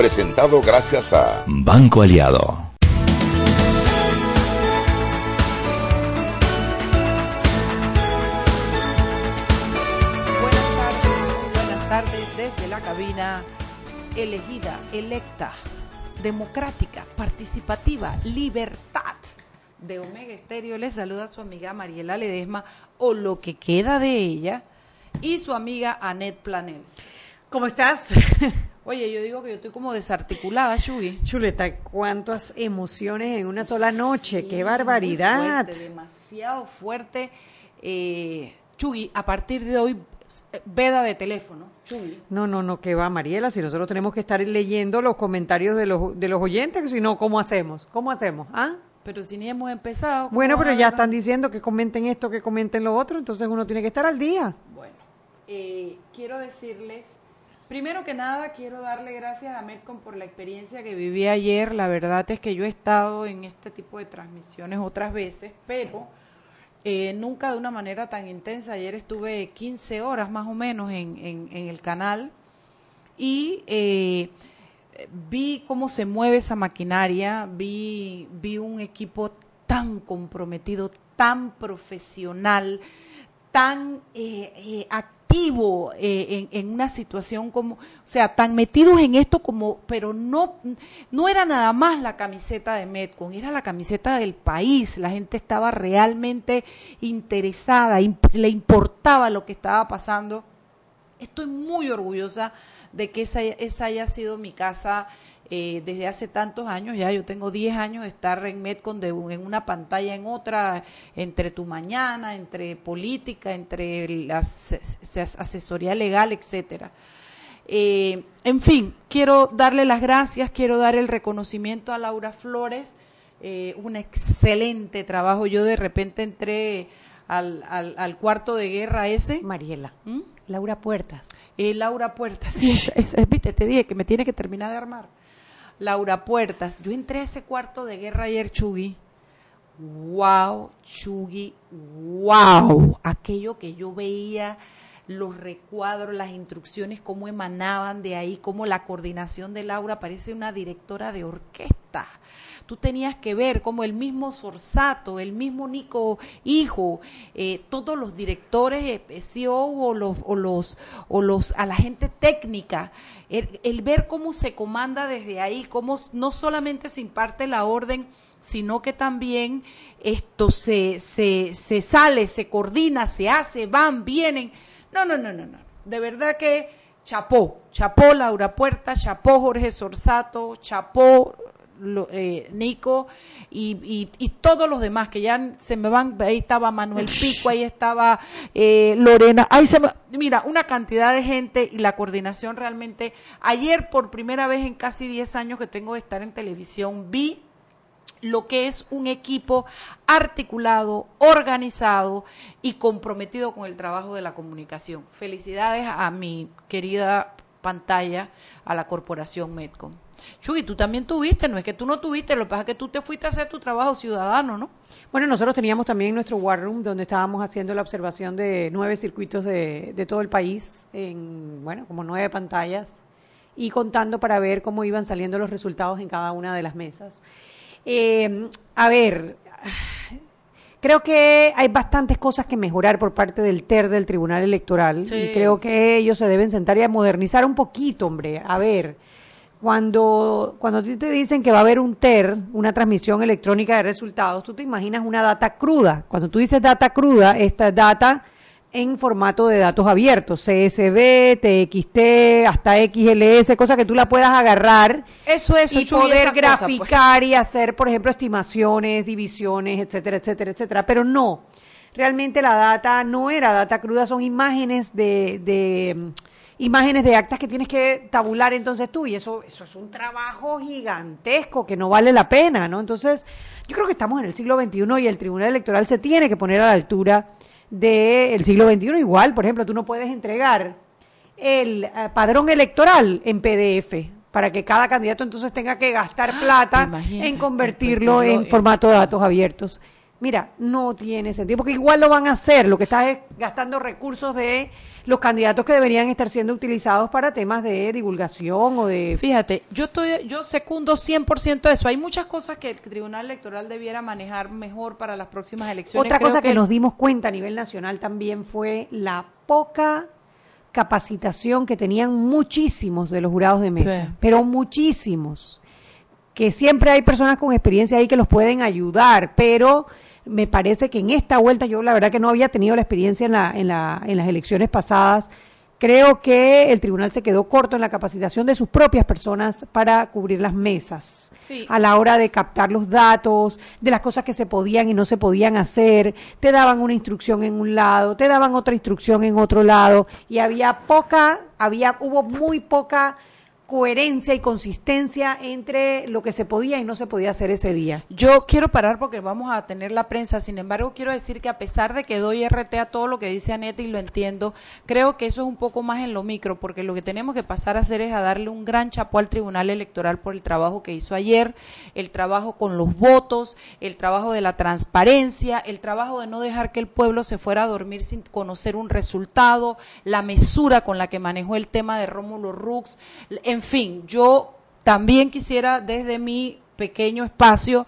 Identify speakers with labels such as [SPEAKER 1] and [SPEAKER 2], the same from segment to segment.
[SPEAKER 1] Presentado gracias a
[SPEAKER 2] Banco Aliado.
[SPEAKER 3] Buenas tardes, buenas tardes desde la cabina elegida, electa, democrática, participativa, libertad de Omega Estéreo. Les saluda su amiga Mariela Ledesma o lo que queda de ella y su amiga Annette Planels.
[SPEAKER 4] ¿Cómo estás?
[SPEAKER 3] Oye, yo digo que yo estoy como desarticulada, Shugi.
[SPEAKER 4] Chuleta, cuántas emociones en una sola noche,
[SPEAKER 3] Sí,
[SPEAKER 4] qué barbaridad.
[SPEAKER 3] fuerte, demasiado fuerte. Eh, Chugui, a partir de hoy, veda de teléfono. Chugui.
[SPEAKER 4] No, no, no, qué va, Mariela, si nosotros tenemos que estar leyendo los comentarios de los, de los oyentes, que si no, ¿cómo hacemos? ¿Cómo hacemos? ¿Ah?
[SPEAKER 3] Pero si ni hemos empezado. ¿cómo
[SPEAKER 4] Bueno, pero ya están diciendo que comenten esto, que comenten lo otro, entonces uno tiene que estar al día.
[SPEAKER 3] Bueno, eh, quiero decirles, primero que nada, quiero darle gracias a Metcom por la experiencia que viví ayer. La verdad es que yo he estado en este tipo de transmisiones otras veces, pero eh, nunca de una manera tan intensa. Ayer estuve 15 horas más o menos en, el canal y eh, vi cómo se mueve esa maquinaria, vi un equipo tan comprometido, tan profesional, tan eh, eh, activo eh, en, una situación como, o sea, tan metidos en esto como, pero no, no era nada más la camiseta de Metcon, era la camiseta del país. La gente estaba realmente interesada, imp- le importaba lo que estaba pasando. Estoy muy orgullosa de que esa, esa haya sido mi casa eh, desde hace tantos años. Ya yo tengo 10 años de estar en Metcon de un- en una pantalla en otra, entre tu mañana, entre política, entre la as- as- asesoría legal, etcétera. Eh, en fin, quiero darle las gracias, quiero dar el reconocimiento a Laura Flores, eh, un excelente trabajo. Yo de repente entré al, al, al cuarto de guerra ese.
[SPEAKER 4] Mariela,
[SPEAKER 3] ¿Mm?
[SPEAKER 4] Laura Puertas.
[SPEAKER 3] Eh, Laura Puertas, sí, viste, te dije que me tiene que terminar de armar. Laura Puertas, yo entré a ese cuarto de guerra ayer, Chugui. Wow, Chugui, wow. Aquello que yo veía, los recuadros, las instrucciones, cómo emanaban de ahí, cómo la coordinación de Laura parece una directora de orquesta. Tú tenías que ver cómo el mismo Sorsato, el mismo Nico Hijo, eh, todos los directores, eh, CEO o los, o los, o los, a la gente técnica, el, el ver cómo se comanda desde ahí, cómo no solamente se imparte la orden, sino que también esto se, se, se sale, se coordina, se hace, van, vienen. No, no, no, no, no. De verdad que chapó, chapó Laura Puerta, chapó Jorge Sorsato, chapó lo- eh, Nico y, y, y todos los demás que ya se me van, ahí estaba Manuel Pico, ahí estaba eh, Lorena, ahí se me- mira, una cantidad de gente y la coordinación realmente, ayer por primera vez en casi 10 años que tengo de estar en televisión, vi lo que es un equipo articulado, organizado y comprometido con el trabajo de la comunicación. Felicidades a mi querida pantalla, a la corporación Medcom. Chuy, tú también tuviste, no es que tú no tuviste, lo que pasa es que tú te fuiste a hacer tu trabajo ciudadano, ¿no?
[SPEAKER 4] Bueno, nosotros teníamos también nuestro War Room donde estábamos haciendo la observación de nueve circuitos de, de todo el país, en, bueno, como nueve pantallas, y contando para ver cómo iban saliendo los resultados en cada una de las mesas. Eh, a ver, creo que hay bastantes cosas que mejorar por parte del TER del Tribunal Electoral,
[SPEAKER 3] Sí.
[SPEAKER 4] y creo que ellos se deben sentar y a modernizar un poquito, hombre. A ver, cuando, cuando a ti te dicen que va a haber un TER, una transmisión electrónica de resultados, tú te imaginas una data cruda. Cuando tú dices data cruda, esta es data en formato de datos abiertos, CSV, TXT, hasta XLS, cosa que tú la puedas agarrar
[SPEAKER 3] Eso, eso,
[SPEAKER 4] y
[SPEAKER 3] Chuy,
[SPEAKER 4] poder
[SPEAKER 3] cosa, pues.
[SPEAKER 4] graficar y hacer, por ejemplo, estimaciones, divisiones, etcétera, etcétera, etcétera. Pero no, realmente la data no era data cruda, son imágenes de, de imágenes de actas que tienes que tabular entonces tú y eso eso es un trabajo gigantesco que no vale la pena, ¿no? Entonces, yo creo que estamos en el siglo XXI y el Tribunal Electoral se tiene que poner a la altura del siglo XXI igual, por ejemplo, tú no puedes entregar el eh, padrón electoral en PDF para que cada candidato entonces tenga que gastar plata
[SPEAKER 3] imagínate,
[SPEAKER 4] en convertirlo en
[SPEAKER 3] convertirlo en-
[SPEAKER 4] formato de datos abiertos. Mira, no tiene sentido, porque igual lo van a hacer, lo que está es gastando recursos de los candidatos que deberían estar siendo utilizados para temas de divulgación o de...
[SPEAKER 3] Fíjate, yo estoy, yo secundo 100% eso. Hay muchas cosas que el Tribunal Electoral debiera manejar mejor para las próximas elecciones.
[SPEAKER 4] Otra
[SPEAKER 3] Creo
[SPEAKER 4] cosa que, nos dimos cuenta a nivel nacional también fue la poca capacitación que tenían muchísimos de los jurados de mesa,
[SPEAKER 3] Sí.
[SPEAKER 4] pero muchísimos. Que siempre hay personas con experiencia ahí que los pueden ayudar, pero me parece que en esta vuelta yo la verdad que no había tenido la experiencia en, la, en, la, en las elecciones pasadas. Creo que el tribunal se quedó corto en la capacitación de sus propias personas para cubrir las mesas
[SPEAKER 3] Sí.
[SPEAKER 4] a la hora de captar los datos, de las cosas que se podían y no se podían hacer, te daban una instrucción en un lado, te daban otra instrucción en otro lado y había poca, había hubo muy poca coherencia y consistencia entre lo que se podía y no se podía hacer ese día.
[SPEAKER 3] Yo quiero parar porque vamos a tener la prensa, sin embargo quiero decir que a pesar de que doy RT a todo lo que dice Aneta y lo entiendo, creo que eso es un poco más en lo micro, porque lo que tenemos que pasar a hacer es a darle un gran chapó al Tribunal Electoral por el trabajo que hizo ayer, el trabajo con los votos, el trabajo de la transparencia, el trabajo de no dejar que el pueblo se fuera a dormir sin conocer un resultado, la mesura con la que manejó el tema de Rómulo Rux, en fin, yo también quisiera desde mi pequeño espacio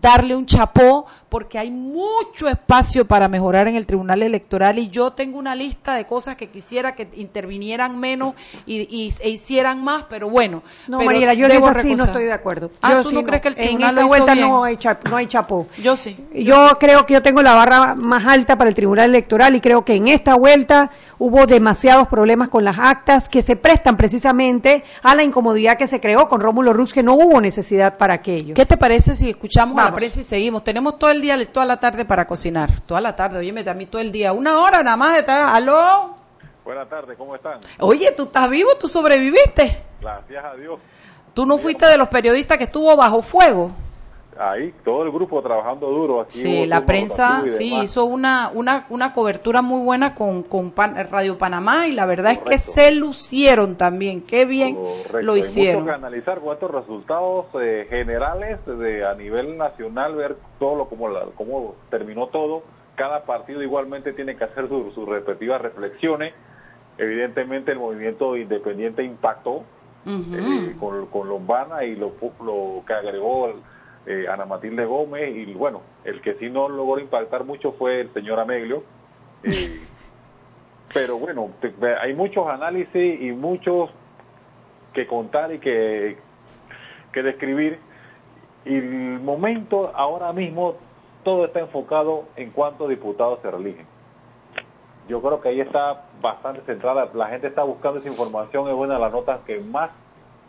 [SPEAKER 3] darle un chapó porque hay mucho espacio para mejorar en el Tribunal Electoral y yo tengo una lista de cosas que quisiera que intervinieran menos y, y- e hicieran más, pero bueno.
[SPEAKER 4] No,
[SPEAKER 3] pero
[SPEAKER 4] Mariela, yo en
[SPEAKER 3] debo
[SPEAKER 4] eso sí no estoy de acuerdo.
[SPEAKER 3] Ah,
[SPEAKER 4] Yo
[SPEAKER 3] ¿tú
[SPEAKER 4] sí
[SPEAKER 3] no crees que el
[SPEAKER 4] En
[SPEAKER 3] tribunal
[SPEAKER 4] esta
[SPEAKER 3] lo hizo
[SPEAKER 4] vuelta
[SPEAKER 3] bien?
[SPEAKER 4] no hay, chap- no hay chapó.
[SPEAKER 3] Yo sí.
[SPEAKER 4] Yo creo que yo tengo la barra más alta para el Tribunal Electoral y creo que en esta vuelta hubo demasiados problemas con las actas que se prestan precisamente a la incomodidad que se creó con Rómulo Rux, que no hubo necesidad para aquello.
[SPEAKER 3] ¿Qué te parece si escuchamos a la
[SPEAKER 4] Vamos.
[SPEAKER 3] prensa y seguimos? Tenemos todo el día, toda la tarde para cocinar. Toda la tarde, oye, a mí todo el día. Una hora nada más de estar. ¿Aló?
[SPEAKER 2] Buenas tardes, ¿cómo están?
[SPEAKER 3] Oye, ¿tú estás vivo? ¿Tú sobreviviste?
[SPEAKER 2] Gracias a Dios.
[SPEAKER 3] ¿Tú no fuiste de los periodistas que estuvo bajo fuego?
[SPEAKER 2] Ahí, todo el grupo trabajando duro. Aquí
[SPEAKER 3] Sí, la prensa sí hizo una, una, una cobertura muy buena con, con Pan- Radio Panamá y la verdad es que
[SPEAKER 2] Correcto.
[SPEAKER 3] se lucieron también. Qué bien
[SPEAKER 2] Correcto.
[SPEAKER 3] lo
[SPEAKER 2] Hay
[SPEAKER 3] hicieron.
[SPEAKER 2] mucho que analizar con estos resultados eh, generales de, a nivel nacional, ver todo lo como la- cómo terminó todo. Cada partido igualmente tiene que hacer su- sus respectivas reflexiones. Evidentemente el movimiento independiente impactó
[SPEAKER 3] Ujú.
[SPEAKER 2] eh, con, con Lombana y lo, lo que agregó eh, Ana Matilde Gómez y bueno, el que sí no logró impactar mucho fue el señor Ameglio. Eh, pero bueno, te- hay muchos análisis y muchos que contar y que, que describir. Y el momento ahora mismo todo está enfocado en cuántos diputados se reeligen. Yo creo que ahí está bastante centrada. La gente está buscando esa información. Es una de las notas que más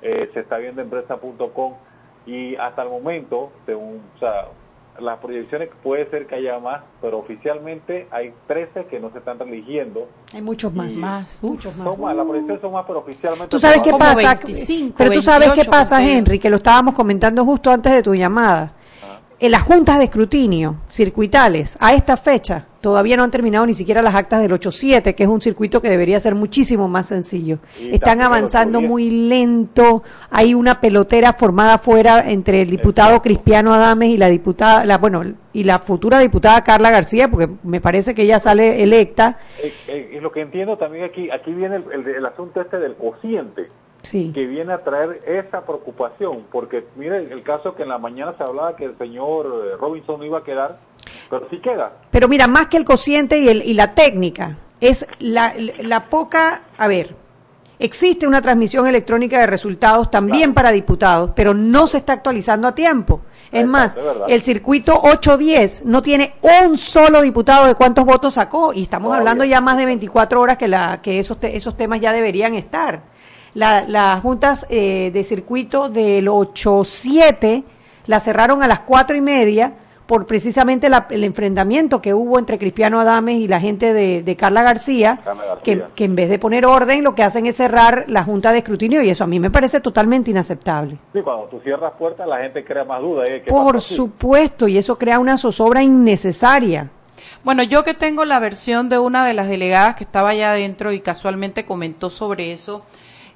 [SPEAKER 2] eh, se está viendo en prensa.com. Y hasta el momento, según, o sea, las proyecciones puede ser que haya más, pero oficialmente hay 13 que no se están religiendo.
[SPEAKER 4] Hay muchos más.
[SPEAKER 3] Más,
[SPEAKER 4] muchos más.
[SPEAKER 2] Son más, las proyecciones son más, pero oficialmente.
[SPEAKER 4] ¿Tú sabes qué pasa?
[SPEAKER 3] 25,
[SPEAKER 4] Pero tú sabes qué
[SPEAKER 3] 28
[SPEAKER 4] pasa. Henry, que lo estábamos comentando justo antes de tu llamada. En las juntas de escrutinio circuitales, a esta fecha, todavía no han terminado ni siquiera las actas del 8-7, que es un circuito que debería ser muchísimo más sencillo.
[SPEAKER 2] Y
[SPEAKER 4] Están avanzando
[SPEAKER 2] 8-10.
[SPEAKER 4] muy lento. Hay una pelotera formada afuera entre el diputado Cristiano Adames y la diputada, la, bueno, y la futura diputada Carla García, porque me parece que ella sale electa.
[SPEAKER 2] Eh, eh, es lo que entiendo también aquí, aquí viene el, el- el asunto este del cociente,
[SPEAKER 4] Sí.
[SPEAKER 2] que viene a traer esa preocupación, porque mire el caso que en la mañana se hablaba que el señor eh, Robinson no iba a quedar, pero sí queda.
[SPEAKER 4] Pero mira, más que el cociente y, el, y la técnica, es la, la poca, a ver, existe una transmisión electrónica de resultados también
[SPEAKER 2] Claro.
[SPEAKER 4] para diputados, pero no se está actualizando a tiempo. Es
[SPEAKER 2] Exacto,
[SPEAKER 4] más, el circuito 810 no tiene un solo diputado de cuántos votos sacó y estamos
[SPEAKER 2] Todavía.
[SPEAKER 4] hablando ya más de 24 horas que, la, que esos, te- esos temas ya deberían estar. La- las juntas eh, de circuito del 8-7 la cerraron a las cuatro y media por precisamente la- el enfrentamiento que hubo entre Cristiano Adames y la gente de, de Carla García,
[SPEAKER 2] Carla García.
[SPEAKER 4] Que, que en vez de poner orden lo que hacen es cerrar la junta de escrutinio y eso a mí me parece totalmente inaceptable.
[SPEAKER 2] Sí, cuando tú cierras puertas la gente crea más dudas. ¿eh? ¿Qué
[SPEAKER 4] Por supuesto, y eso crea una zozobra innecesaria.
[SPEAKER 3] Bueno, yo que tengo la versión de una de las delegadas que estaba allá adentro y casualmente comentó sobre eso,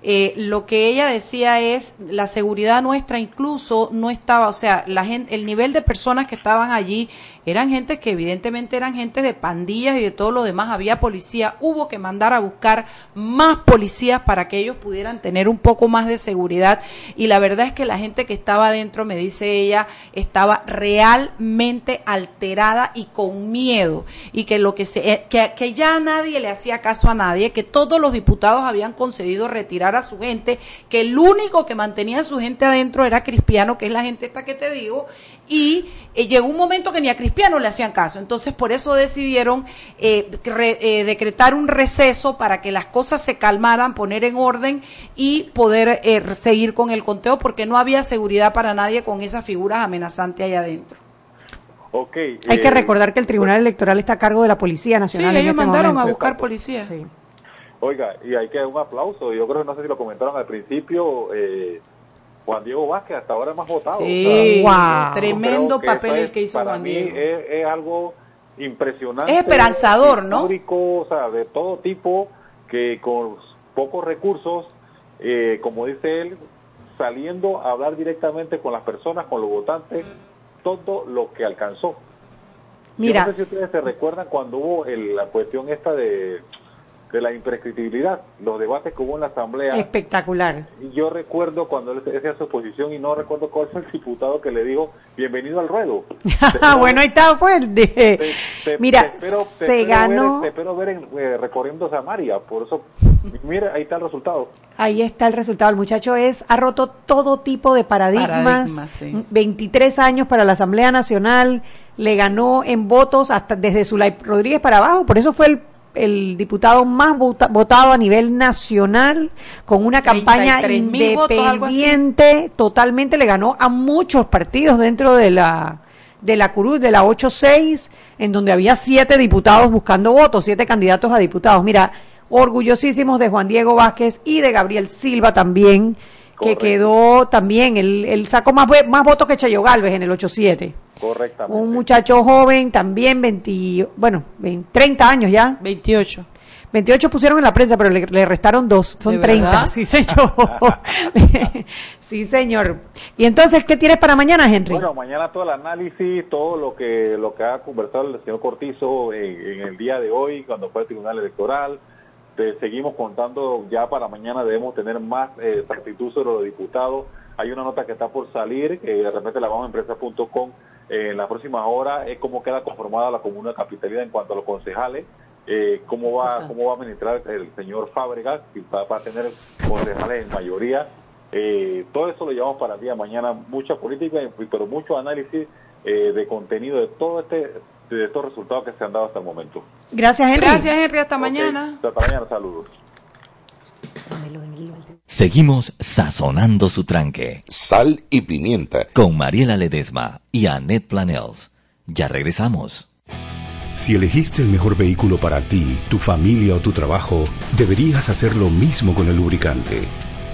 [SPEAKER 3] eh, lo que ella decía es la seguridad nuestra incluso no estaba, o sea, la gente, el nivel de personas que estaban allí eran gente que evidentemente eran gente de pandillas y de todo lo demás, había policía, hubo que mandar a buscar más policías para que ellos pudieran tener un poco más de seguridad. Y la verdad es que la gente que estaba adentro, me dice ella, estaba realmente alterada y con miedo. Y que lo que se eh, que, que ya nadie le hacía caso a nadie, que todos los diputados habían concedido retirar a su gente, que el único que mantenía a su gente adentro era Cristiano, que es la gente esta que te digo, y eh, llegó un momento que ni a Cristiano le hacían caso. Entonces, por eso decidieron eh, eh, decretar un receso para que las cosas se calmaran, poner en orden y poder seguir con el conteo, porque no había seguridad para nadie con esas figuras amenazantes allá adentro.
[SPEAKER 4] Okay, Hay que recordar que el Tribunal Electoral está a cargo de la Policía Nacional.
[SPEAKER 3] Sí, ellos este mandaron a buscar policía.
[SPEAKER 2] Oiga, y hay que dar un aplauso. Yo creo que no sé si lo comentaron al principio. Eh, Juan Diego Vázquez hasta ahora más votado.
[SPEAKER 3] Sí, wow. tremendo papel el que hizo Juan Diego.
[SPEAKER 2] Mí es, algo impresionante.
[SPEAKER 3] Es esperanzador, ¿no?
[SPEAKER 2] O sea, de todo tipo, que con pocos recursos, eh, como dice él, saliendo a hablar directamente con las personas, con los votantes, todo lo que alcanzó. Mira. no sé si ustedes se recuerdan cuando hubo la cuestión esta de de la imprescriptibilidad, los debates que hubo en la Asamblea.
[SPEAKER 4] Espectacular.
[SPEAKER 2] Y yo recuerdo cuando él hacía su exposición y no recuerdo cuál fue el diputado que le dijo, bienvenido al ruedo.
[SPEAKER 4] bueno, ahí está, fue el de... Mira, se ganó...
[SPEAKER 2] te espero ver en, eh, recorriendo Samaria, por eso, mira, ahí está el resultado.
[SPEAKER 4] Ahí está el resultado. El muchacho es ha roto todo tipo de paradigmas. 23 años para la Asamblea Nacional, le ganó en votos hasta desde Zulay Rodríguez para abajo, por eso fue el el diputado más votado a nivel nacional, con una campaña independiente, totalmente le ganó a muchos partidos dentro de la de la Cruz, de la 8-6, en donde había siete diputados buscando votos, siete candidatos a diputados. Mira, orgullosísimos de Juan Diego Vázquez y de Gabriel Silva también, que quedó también, él, sacó más, más votos que Chayo Galvez en el 8-7.
[SPEAKER 2] Correctamente.
[SPEAKER 4] Un muchacho joven, también 20, bueno, 30 años ya.
[SPEAKER 3] 28.
[SPEAKER 4] 28 pusieron en la prensa, pero le, restaron dos, son 30. Sí, señor. sí, señor. Y entonces, ¿qué tienes para mañana, Henry?
[SPEAKER 2] Bueno, mañana todo el análisis, todo lo que lo que ha conversado el señor Cortizo en, el día de hoy, cuando fue el Tribunal Electoral. Te seguimos contando, ya para mañana debemos tener más eh, exactitud sobre los diputados. Hay una nota que está por salir, que de repente la vamos a empresa.com en la próxima hora es cómo queda conformada la comuna de Capitalidad en cuanto a los concejales, eh, cómo va cómo va a administrar el señor Fábregas, si va, a tener concejales en mayoría. Eh, todo eso lo llevamos para el día de mañana, mucha política, pero mucho análisis eh, de contenido de todo este de estos resultados que se han dado hasta el momento.
[SPEAKER 4] Gracias, Henry.
[SPEAKER 3] Gracias, Henry. Hasta mañana.
[SPEAKER 2] Hasta mañana. Saludos.
[SPEAKER 5] Seguimos sazonando su tranque.
[SPEAKER 1] Sal y pimienta.
[SPEAKER 5] Con Mariela Ledesma y Annette Planels. Ya regresamos.
[SPEAKER 6] Si elegiste el mejor vehículo para ti, tu familia o tu trabajo, deberías hacer lo mismo con el lubricante.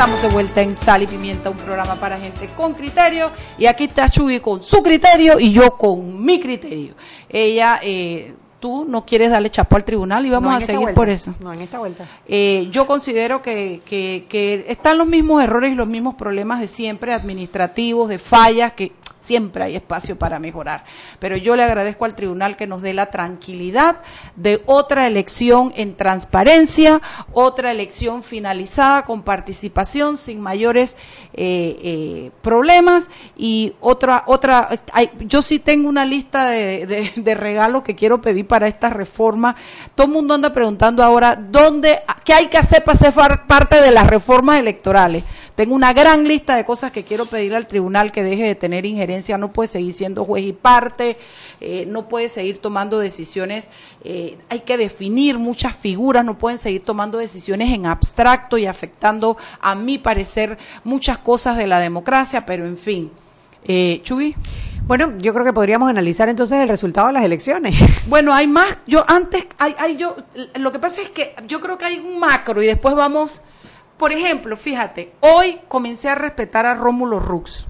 [SPEAKER 3] Estamos de vuelta en Sal y Pimienta, un programa para gente con criterio. Y aquí está Chuy con su criterio y yo con mi criterio. Ella, eh, tú no quieres darle chapo al tribunal y vamos
[SPEAKER 4] No
[SPEAKER 3] a seguir
[SPEAKER 4] vuelta.
[SPEAKER 3] por eso.
[SPEAKER 4] No, en esta vuelta.
[SPEAKER 3] Eh, yo considero que, que, que están los mismos errores y los mismos problemas de siempre, administrativos, de fallas, que siempre hay espacio para mejorar. Pero yo le agradezco al tribunal que nos dé la tranquilidad de otra elección en transparencia, otra elección finalizada con participación sin mayores eh, eh, problemas y otra, otra, hay- yo sí tengo una lista de, regalos que quiero pedir para esta reforma. Todo el mundo anda preguntando ahora dónde, qué hay que hacer para ser parte de las reformas electorales. Tengo una gran lista de cosas que quiero pedir al tribunal que deje de tener injerencia. No puede seguir siendo juez y parte, eh, no puede seguir tomando decisiones. eh, hay que definir muchas figuras, no pueden seguir tomando decisiones en abstracto y afectando, a mi parecer, muchas cosas de la democracia. Pero en fin, eh, Chugui.
[SPEAKER 4] Bueno, yo creo que podríamos analizar entonces el resultado de las elecciones.
[SPEAKER 3] Bueno, hay más. Yo antes, hay, hay yo. Lo que pasa es que yo creo que hay un macro y después vamos. Por ejemplo, fíjate, hoy comencé a respetar a Rómulo Rux.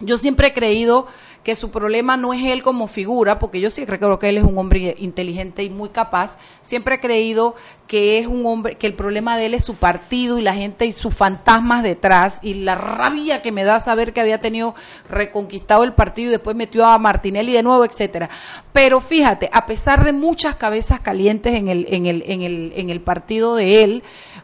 [SPEAKER 3] Yo siempre he creído que su problema no es él como figura, porque yo sí creo que él es un hombre inteligente y muy capaz. Siempre he creído que es un hombre, que el problema de él es su partido y la gente y sus fantasmas detrás y la rabia que me da saber que había tenido reconquistado el partido y después metió a Martinelli de nuevo, etcétera. Pero fíjate, a pesar de muchas cabezas calientes en el, en el, en el, en el partido de él,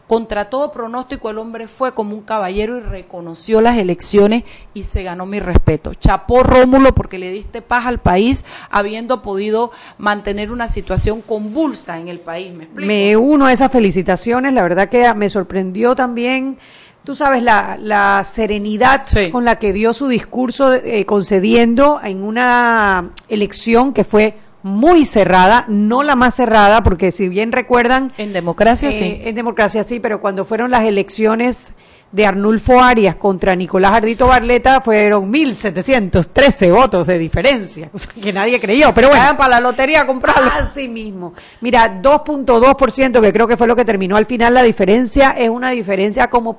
[SPEAKER 3] contra todo pronóstico el hombre fue como un caballero y reconoció las elecciones y se ganó mi respeto. Chapó Rómulo porque le diste paz al país habiendo podido mantener una situación convulsa en el país. ¿Me explico?
[SPEAKER 4] Me uno a esas felicitaciones, la verdad que me sorprendió también, tú sabes, la, la serenidad
[SPEAKER 3] Sí.
[SPEAKER 4] con la que dio su discurso eh, concediendo en una elección que fue muy cerrada, no la más cerrada, porque si bien recuerdan,
[SPEAKER 3] En democracia
[SPEAKER 4] eh,
[SPEAKER 3] sí.
[SPEAKER 4] en democracia sí, pero cuando fueron las elecciones de Arnulfo Arias contra Nicolás Ardito Barleta fueron 1.713 votos de diferencia, que nadie creyó, pero bueno.
[SPEAKER 3] Para la lotería a comprarlo.
[SPEAKER 4] Así mismo. Mira, 2.2%, que creo que fue lo que terminó al final la diferencia, es una diferencia como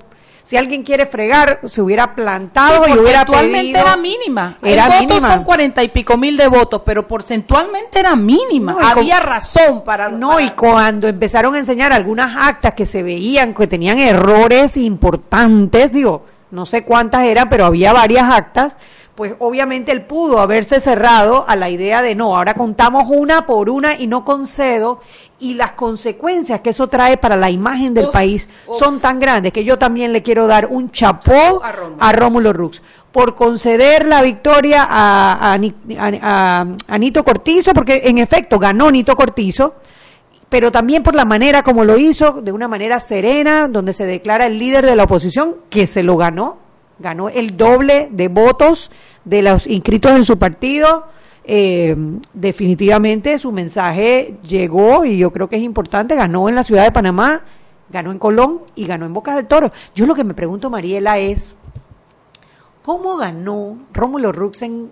[SPEAKER 4] si alguien quiere fregar, se hubiera plantado
[SPEAKER 3] Sí,
[SPEAKER 4] y hubiera
[SPEAKER 3] porcentualmente
[SPEAKER 4] pedido.
[SPEAKER 3] era mínima.
[SPEAKER 4] Era
[SPEAKER 3] el voto
[SPEAKER 4] mínima.
[SPEAKER 3] son cuarenta y pico mil de votos, pero porcentualmente era mínima.
[SPEAKER 4] No,
[SPEAKER 3] Había
[SPEAKER 4] con-
[SPEAKER 3] razón para...
[SPEAKER 4] No,
[SPEAKER 3] para-
[SPEAKER 4] y cuando empezaron a enseñar algunas actas que se veían que tenían errores importantes, digo, no sé cuántas eran, pero había varias actas, pues obviamente él pudo haberse cerrado a la idea de no, ahora contamos una por una y no concedo, y las consecuencias que eso trae para la imagen del
[SPEAKER 3] Uf,
[SPEAKER 4] país
[SPEAKER 3] uf.
[SPEAKER 4] son tan grandes que yo también le quiero dar un chapó
[SPEAKER 3] A Rómulo.
[SPEAKER 4] a Rómulo Rux por conceder la victoria a, a Ni- a- a- a Nito Cortizo, porque en efecto ganó Nito Cortizo, pero también por la manera como lo hizo, de una manera serena, donde se declara el líder de la oposición, que se lo ganó, ganó el doble de votos de los inscritos en su partido. Eh, definitivamente su mensaje llegó y yo creo que es importante, ganó en la ciudad de Panamá, ganó en Colón y ganó en Bocas del Toro. Yo lo que me pregunto, Mariela, es ¿cómo ganó Rómulo Rux en,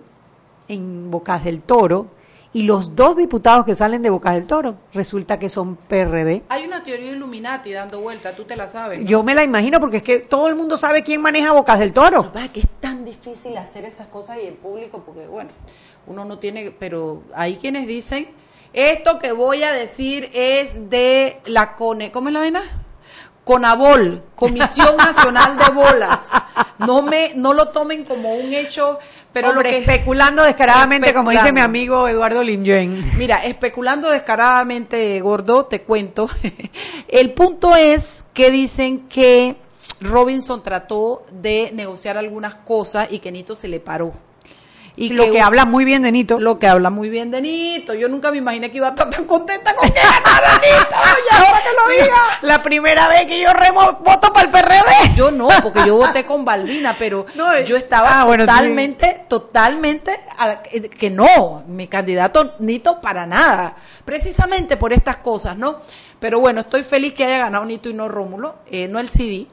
[SPEAKER 4] en Bocas del Toro y los dos diputados que salen de Bocas del Toro resulta que son PRD?
[SPEAKER 3] Hay una teoría Illuminati dando vuelta, tú te la sabes. ¿no?
[SPEAKER 4] Yo me la imagino porque es que todo el mundo sabe quién maneja Bocas del Toro.
[SPEAKER 3] Lo que pasa es que es tan difícil hacer esas cosas y en público porque, bueno, uno no tiene, pero hay quienes dicen, esto que voy a decir es de la CONE, ¿cómo es la vaina? CONABOL, Comisión Nacional de Bolas. No me, no lo tomen como un hecho, pero
[SPEAKER 4] Hombre,
[SPEAKER 3] lo que
[SPEAKER 4] especulando descaradamente, como dice mi amigo Eduardo Limjuen.
[SPEAKER 3] Mira, especulando descaradamente, gordo, te cuento. El punto es que dicen que Robinson trató de negociar algunas cosas y que Nito se le paró. Y
[SPEAKER 4] lo que, habla muy bien de Nito.
[SPEAKER 3] Lo que habla muy bien de Nito. Yo nunca me imaginé que iba a estar tan contenta con que ganara Nito. Y ahora que lo diga.
[SPEAKER 4] La primera vez que yo remo, voto para el PRD.
[SPEAKER 3] Yo no, porque yo voté con Balbina, pero
[SPEAKER 4] No, eh,
[SPEAKER 3] yo estaba
[SPEAKER 4] ah, bueno,
[SPEAKER 3] totalmente, totalmente a- eh, que no, mi candidato Nito para nada, precisamente por estas cosas, ¿no? Pero bueno, estoy feliz que haya ganado Nito y no Rómulo, eh, no el CD.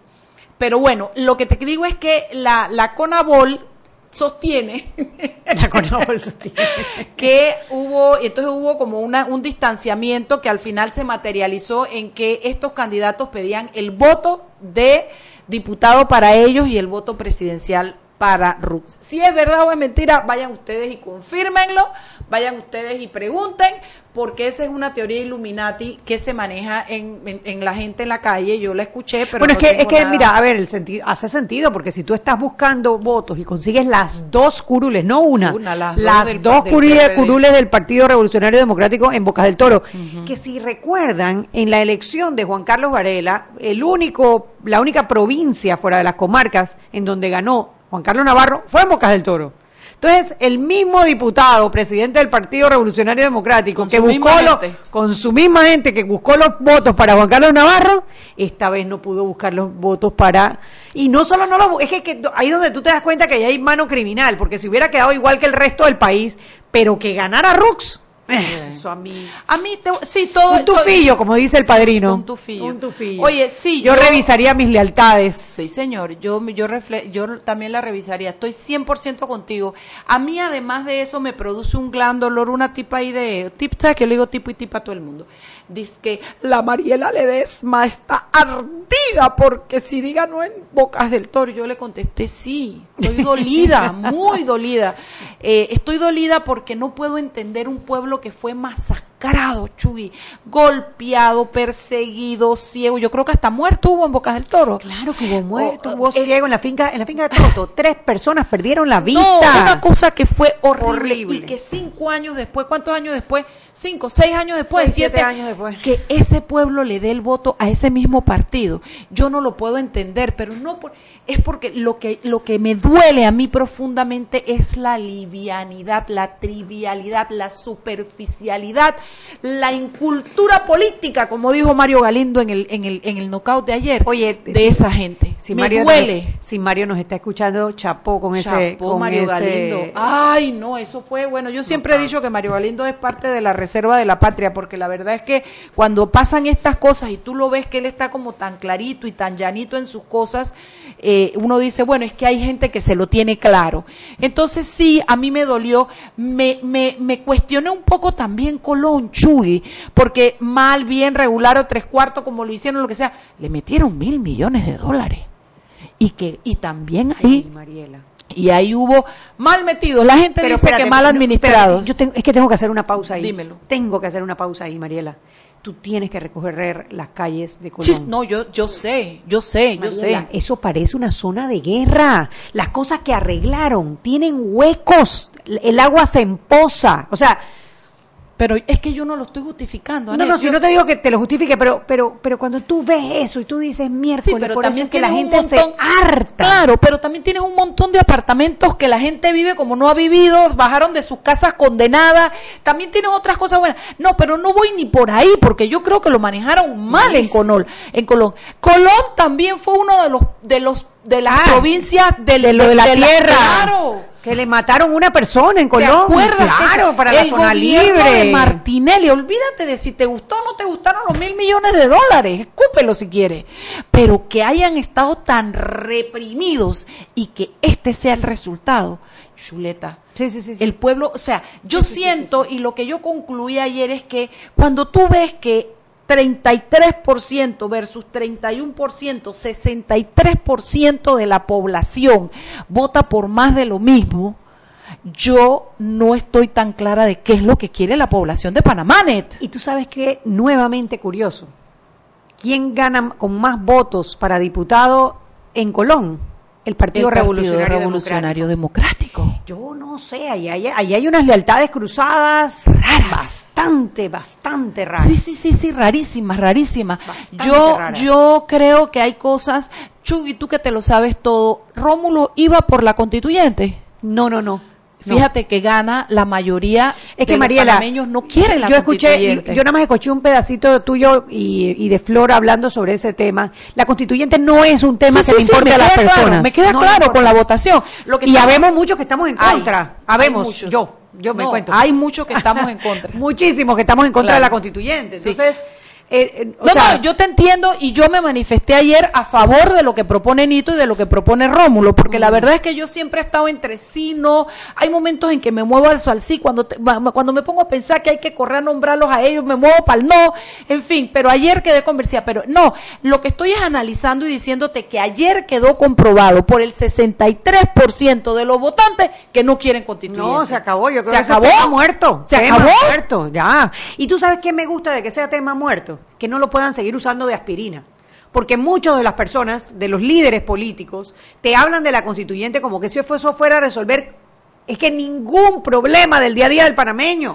[SPEAKER 3] Pero bueno, lo que te digo es que la, la Conabol sostiene que hubo, entonces hubo como una, un distanciamiento que al final se materializó en que estos candidatos pedían el voto de diputado para ellos y el voto presidencial para Rux. Si es verdad o es mentira, vayan ustedes y confírmenlo, vayan ustedes y pregunten, porque esa es una teoría Illuminati que se maneja en, en- en la gente en la calle. Yo la escuché, pero
[SPEAKER 4] bueno,
[SPEAKER 3] no
[SPEAKER 4] es que, es que
[SPEAKER 3] nada.
[SPEAKER 4] mira, a ver, el sentido, hace sentido, porque si tú estás buscando votos y consigues las dos curules, no una,
[SPEAKER 3] Una, las
[SPEAKER 4] las,
[SPEAKER 3] dos del-
[SPEAKER 4] dos
[SPEAKER 3] del
[SPEAKER 4] curules,
[SPEAKER 3] PRD.
[SPEAKER 4] curules del Partido Revolucionario Democrático en Bocas del Toro, que si recuerdan, en la elección de Juan Carlos Varela, el único, la única provincia fuera de las comarcas en donde ganó Juan Carlos Navarro fue en Bocas del Toro. Entonces, el mismo diputado, presidente del Partido Revolucionario Democrático,
[SPEAKER 3] Con
[SPEAKER 4] que buscó los, con su misma gente que buscó los votos para Juan Carlos Navarro, esta vez no pudo buscar los votos para... Y no solo no los... bu- Es que, que ahí donde tú te das cuenta que ya hay mano criminal, porque si hubiera quedado igual que el resto del país, pero que ganara Rux, eso a mí...
[SPEAKER 3] A mí, te- sí, todo...
[SPEAKER 4] Un tufillo, como dice el padrino.
[SPEAKER 3] Un tufillo.
[SPEAKER 4] Un tufillo.
[SPEAKER 3] Oye, sí,
[SPEAKER 4] Yo,
[SPEAKER 3] yo-
[SPEAKER 4] revisaría mis lealtades.
[SPEAKER 3] Sí, señor, yo, yo, refle- yo también la revisaría, estoy 100% contigo. A mí, además de eso, me produce un gran dolor una tipa ahí de, tip, ¿sabes que yo le digo tipo y tipa a todo el mundo? Dice que la Mariela Ledesma está ardida porque si diga no en Bocas del Toro. Yo le contesté, sí, estoy dolida, muy dolida. Eh, estoy dolida porque no puedo entender un pueblo que fue masacrado, Chuy, golpeado, perseguido, ciego. Yo creo que hasta muerto hubo en Bocas del Toro.
[SPEAKER 4] Claro que hubo muerto,
[SPEAKER 3] Oh,
[SPEAKER 4] hubo
[SPEAKER 3] eh,
[SPEAKER 4] ciego en la finca, en la finca de Toto. Tres personas perdieron la vista.
[SPEAKER 3] No, una cosa que fue horrible,
[SPEAKER 4] Horrible.
[SPEAKER 3] y que cinco años después, ¿cuántos años después? Cinco, seis años después,
[SPEAKER 4] Seis,
[SPEAKER 3] siete,
[SPEAKER 4] siete años después.
[SPEAKER 3] que ese pueblo le dé el voto a ese mismo partido. Yo no lo puedo entender, pero no por, es porque lo que lo que me duele a mí profundamente es la livianidad, la trivialidad, la superficialidad, la incultura política, como dijo Mario Galindo en el en el en el knockout de ayer.
[SPEAKER 4] Oye,
[SPEAKER 3] de esa gente.
[SPEAKER 4] Si
[SPEAKER 3] me
[SPEAKER 4] Mario
[SPEAKER 3] duele.
[SPEAKER 4] Nos, si Mario nos está escuchando, chapó con ese.
[SPEAKER 3] Chapó
[SPEAKER 4] con
[SPEAKER 3] Mario
[SPEAKER 4] ese-
[SPEAKER 3] Galindo. Ay, no, eso fue, bueno, yo siempre he dicho que Mario Galindo es parte de la reserva de la patria, porque la verdad es que cuando pasan estas cosas y tú lo ves que él está como tan clarito y tan llanito en sus cosas, eh, uno dice, bueno, es que hay gente que se lo tiene claro. Entonces sí, a mí me dolió, me, me, me cuestioné un poco también Colón, Chuy, porque mal, bien, regular o tres cuartos, como lo hicieron, lo que sea, le metieron mil millones de dólares. Y que, y también ahí
[SPEAKER 4] Mariela.
[SPEAKER 3] y ahí hubo mal metidos. La gente dice
[SPEAKER 4] espérate,
[SPEAKER 3] que mal administrados.
[SPEAKER 4] yo tengo- es que tengo que hacer una pausa ahí.
[SPEAKER 3] Dímelo.
[SPEAKER 4] Tengo que hacer una pausa ahí, Mariela. Tú tienes que recorrer las calles de.
[SPEAKER 3] Chis, no, yo, yo sé, yo sé, yo
[SPEAKER 4] Mariela,
[SPEAKER 3] sé.
[SPEAKER 4] Eso parece una zona de guerra. Las cosas que arreglaron tienen huecos. El agua se empoza. O sea,
[SPEAKER 3] Pero es que yo no lo estoy justificando.
[SPEAKER 4] no, no, si
[SPEAKER 3] Yo-
[SPEAKER 4] no te digo que te lo justifique, pero, pero, pero cuando tú ves eso y tú dices miércoles,
[SPEAKER 3] Sí, pero
[SPEAKER 4] por eso
[SPEAKER 3] también
[SPEAKER 4] es que la gente
[SPEAKER 3] montón-
[SPEAKER 4] se harta.
[SPEAKER 3] Claro, pero también tienes un montón de apartamentos que la gente vive como no ha vivido, bajaron de sus casas condenadas. También tienes otras cosas buenas. No, pero no voy ni por ahí porque yo creo que lo manejaron mal en. Colón. En Colón. Colón también fue uno de los de los de las
[SPEAKER 4] Ah,
[SPEAKER 3] provincias del-
[SPEAKER 4] de lo de la tierra.
[SPEAKER 3] Claro.
[SPEAKER 4] Que le mataron una persona en
[SPEAKER 3] ¿Te
[SPEAKER 4] Colón.
[SPEAKER 3] acuerdas?
[SPEAKER 4] Claro, para la zona libre.
[SPEAKER 3] de Martinelli, olvídate de si te gustó o no te gustaron los mil millones de dólares, escúpelo si quieres, pero que hayan estado tan reprimidos y que este sea el resultado, chuleta.
[SPEAKER 4] Sí, sí, sí. sí.
[SPEAKER 3] El pueblo, o sea, yo siento y lo que yo concluí ayer es que cuando tú ves que 33% versus 31%, 63% de la población vota por más de lo mismo, yo no estoy tan clara de qué es lo que quiere la población de Panamá, Net.
[SPEAKER 4] Y tú sabes que, nuevamente curioso, ¿quién gana con más votos para diputado en Colón? El Partido,
[SPEAKER 3] El Partido
[SPEAKER 4] Revolucionario,
[SPEAKER 3] Revolucionario Democrático.
[SPEAKER 4] Democrático. Yo no sé, ahí hay, ahí hay unas lealtades cruzadas
[SPEAKER 3] Raras.
[SPEAKER 4] bastante, bastante raras.
[SPEAKER 3] Sí, sí, sí, sí, rarísimas, rarísimas.
[SPEAKER 4] Bastante
[SPEAKER 3] Yo,
[SPEAKER 4] raras.
[SPEAKER 3] yo creo que hay cosas, Chugui, tú que te lo sabes todo, Rómulo iba por la constituyente.
[SPEAKER 4] No, no, no.
[SPEAKER 3] Fíjate que gana la mayoría
[SPEAKER 4] Es que
[SPEAKER 3] de
[SPEAKER 4] Mariela,
[SPEAKER 3] los panameños no quieren la
[SPEAKER 4] yo escuché,
[SPEAKER 3] constituyente.
[SPEAKER 4] yo nada más escuché un pedacito tuyo y, y de Flor hablando sobre ese tema. La constituyente no es un tema
[SPEAKER 3] Sí,
[SPEAKER 4] que
[SPEAKER 3] sí,
[SPEAKER 4] le importe a las
[SPEAKER 3] claro,
[SPEAKER 4] personas.
[SPEAKER 3] me queda
[SPEAKER 4] No
[SPEAKER 3] claro con la votación. Lo que
[SPEAKER 4] y habemos muchos que estamos en
[SPEAKER 3] Hay,
[SPEAKER 4] contra.
[SPEAKER 3] hay
[SPEAKER 4] habemos,
[SPEAKER 3] muchos.
[SPEAKER 4] yo, yo me
[SPEAKER 3] No,
[SPEAKER 4] cuento.
[SPEAKER 3] Hay muchos que estamos en contra.
[SPEAKER 4] Muchísimos que estamos en contra
[SPEAKER 3] Claro.
[SPEAKER 4] de la constituyente. Entonces, eh, eh, o
[SPEAKER 3] no,
[SPEAKER 4] sea,
[SPEAKER 3] no, yo te entiendo y yo me manifesté ayer a favor de lo que propone Nito y de lo que propone Rómulo, porque la verdad es que yo siempre he estado entre sí, no. Hay momentos en que me muevo al, al sí, cuando, te- cuando me pongo a pensar que hay que correr a nombrarlos a ellos, me muevo para el no, en fin, pero ayer quedé convencida. Pero no, lo que estoy es analizando y diciéndote que ayer quedó comprobado por el 63% de los votantes que no quieren constituyente.
[SPEAKER 4] No, se acabó. Yo creo
[SPEAKER 3] se
[SPEAKER 4] que
[SPEAKER 3] acabó.
[SPEAKER 4] tema muerto.
[SPEAKER 3] Se
[SPEAKER 4] Tema
[SPEAKER 3] acabó.
[SPEAKER 4] muerto, ya. Y tú sabes qué me gusta de que sea tema muerto, que no lo puedan seguir usando de aspirina. Porque muchas de las personas, de los líderes políticos, te hablan de la constituyente como que si eso fuera a resolver, es que ningún problema del día a día del panameño.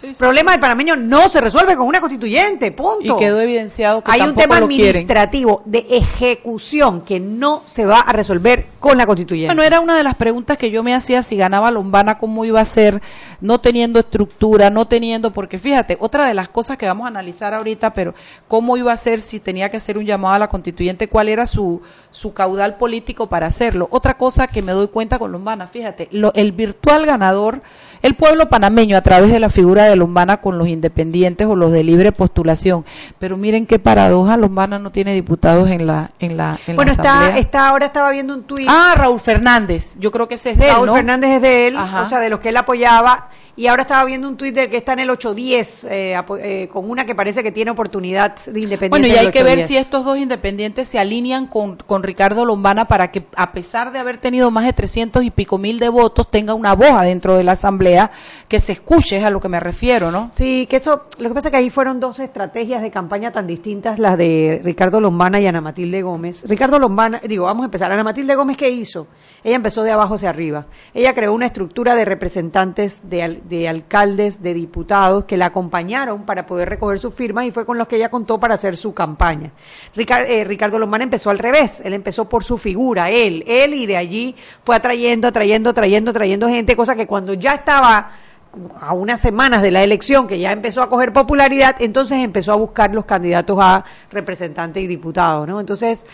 [SPEAKER 3] Sí, sí.
[SPEAKER 4] problema del panameño no se resuelve con una constituyente, punto.
[SPEAKER 3] Y quedó evidenciado que
[SPEAKER 4] Hay un tema administrativo de ejecución que no se va a resolver con la constituyente.
[SPEAKER 3] Bueno, era una de las preguntas que yo me hacía si ganaba Lombana, cómo iba a ser, no teniendo estructura, no teniendo, porque fíjate, otra de las cosas que vamos a analizar ahorita, pero cómo iba a ser si tenía que hacer un llamado a la constituyente, cuál era su, su caudal político para hacerlo. Otra cosa que me doy cuenta con Lombana, fíjate, lo- el virtual ganador, el pueblo panameño a través de la figura de Lombana con los independientes o los de libre postulación. Pero miren qué paradoja, Lombana no tiene diputados en la, en la, en
[SPEAKER 4] bueno,
[SPEAKER 3] la
[SPEAKER 4] está, está, ahora estaba viendo un tuit.
[SPEAKER 3] Ah, Raúl Fernández. Yo creo que ese es de él,
[SPEAKER 4] Raúl
[SPEAKER 3] ¿no?
[SPEAKER 4] Fernández es de él,
[SPEAKER 3] Ajá.
[SPEAKER 4] o sea, de los que él apoyaba. Y ahora estaba viendo un tuit del que está en el 810, eh, eh, con una que parece que tiene oportunidad de independiente.
[SPEAKER 3] Bueno, y hay que ver
[SPEAKER 4] 810.
[SPEAKER 3] si estos dos independientes se alinean con, con Ricardo Lombana para que, a pesar de haber tenido más de 300 y pico mil de votos, tenga una voz dentro de la asamblea que se escuche, es a lo que me refiero, ¿no?
[SPEAKER 4] Sí, que eso, lo que pasa es que ahí fueron dos estrategias de campaña tan distintas, las de Ricardo Lombana y Ana Matilde Gómez. Ricardo Lombana, digo, vamos a empezar. Ana Matilde Gómez, ¿qué hizo? Ella empezó de abajo hacia arriba. Ella creó una estructura de representantes, de, de alcaldes, de diputados que la acompañaron para poder recoger sus firmas y fue con los que ella contó para hacer su campaña. Ricar- eh, Ricardo Lombana empezó al revés. Él empezó por su figura, él, él y de allí fue atrayendo, atrayendo, atrayendo, atrayendo gente, cosa que cuando ya estaba a unas semanas de la elección que ya empezó a coger popularidad, entonces empezó a buscar los candidatos a representantes y diputados, ¿no? Entonces,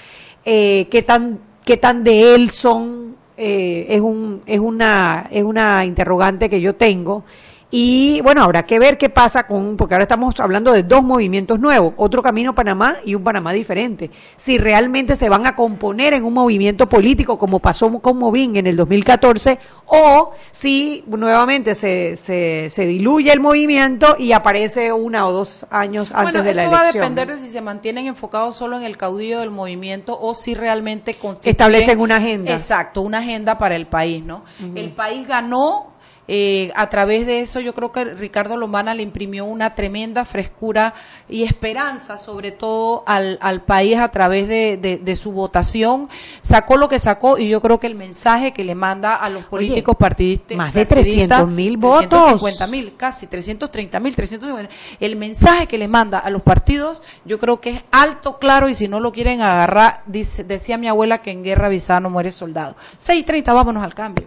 [SPEAKER 4] eh, ¿qué tan qué tan de él son eh, es un es una es una interrogante que yo tengo y bueno habrá que ver qué pasa con porque ahora estamos hablando de dos movimientos nuevos otro camino Panamá y un Panamá diferente si realmente se van a componer en un movimiento político como pasó con Movín en el 2014 o si nuevamente se, se, se diluye el movimiento y aparece una o dos años antes
[SPEAKER 3] bueno,
[SPEAKER 4] de la
[SPEAKER 3] eso
[SPEAKER 4] elección
[SPEAKER 3] va a depender
[SPEAKER 4] ¿no?
[SPEAKER 3] de si se mantienen enfocados solo en el caudillo del movimiento o si realmente
[SPEAKER 4] Establecen una agenda.
[SPEAKER 3] Exacto, una agenda para el país, ¿no? El país ganó eh, a través de eso yo creo que Ricardo Lombana le imprimió una tremenda frescura y esperanza sobre todo al, al país a través de, de- de su votación sacó lo que sacó y yo creo que el mensaje que le manda a los políticos partidistas
[SPEAKER 4] más de
[SPEAKER 3] partidistas,
[SPEAKER 4] 300.000 votos.
[SPEAKER 3] 350 mil, casi 330 mil, 350. El mensaje que le manda a los partidos, yo creo que es alto, claro, y si no lo quieren agarrar, dice, decía mi abuela que en guerra avisada no muere soldado. 6.30, vámonos al cambio.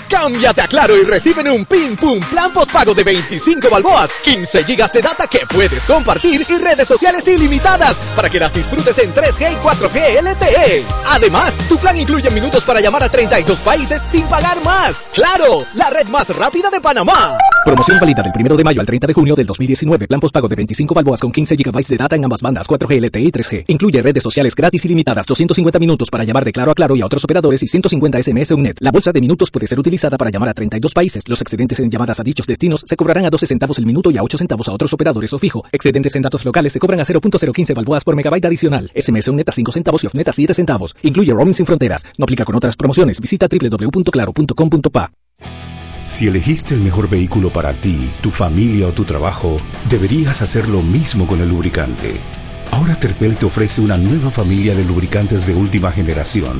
[SPEAKER 7] Cámbiate a Claro y reciben un Pin Pum Plan postpago de 25 balboas, 15 gigas de data que puedes compartir y redes sociales ilimitadas para que las disfrutes en 3G y 4G LTE. Además, tu plan incluye minutos para llamar a 32 países sin pagar más. ¡Claro! La red más rápida de Panamá. Promoción válida del 1 de mayo al 30 de junio del 2019. Plan postpago de 25 balboas con 15 GB de data en ambas bandas 4G LTE y 3G. Incluye redes sociales gratis y limitadas, 250 minutos para llamar de claro a claro y a otros operadores y 150 SMS UNET. La bolsa de minutos puede ser utilizada para llamar a 32 países. Los excedentes en llamadas a dichos destinos se cobrarán a 12 centavos el minuto y a 8 centavos a otros operadores o fijo. Excedentes en datos locales se cobran a 0.015 balboas por megabyte adicional. SMS UNET a 5 centavos y OFNET a 7 centavos. Incluye roaming sin fronteras. No aplica con otras promociones. Visita www.claro.com.pa.
[SPEAKER 6] Si elegiste el mejor vehículo para ti, tu familia o tu trabajo, deberías hacer lo mismo con el lubricante. Ahora Terpel te ofrece una nueva familia de lubricantes de última generación,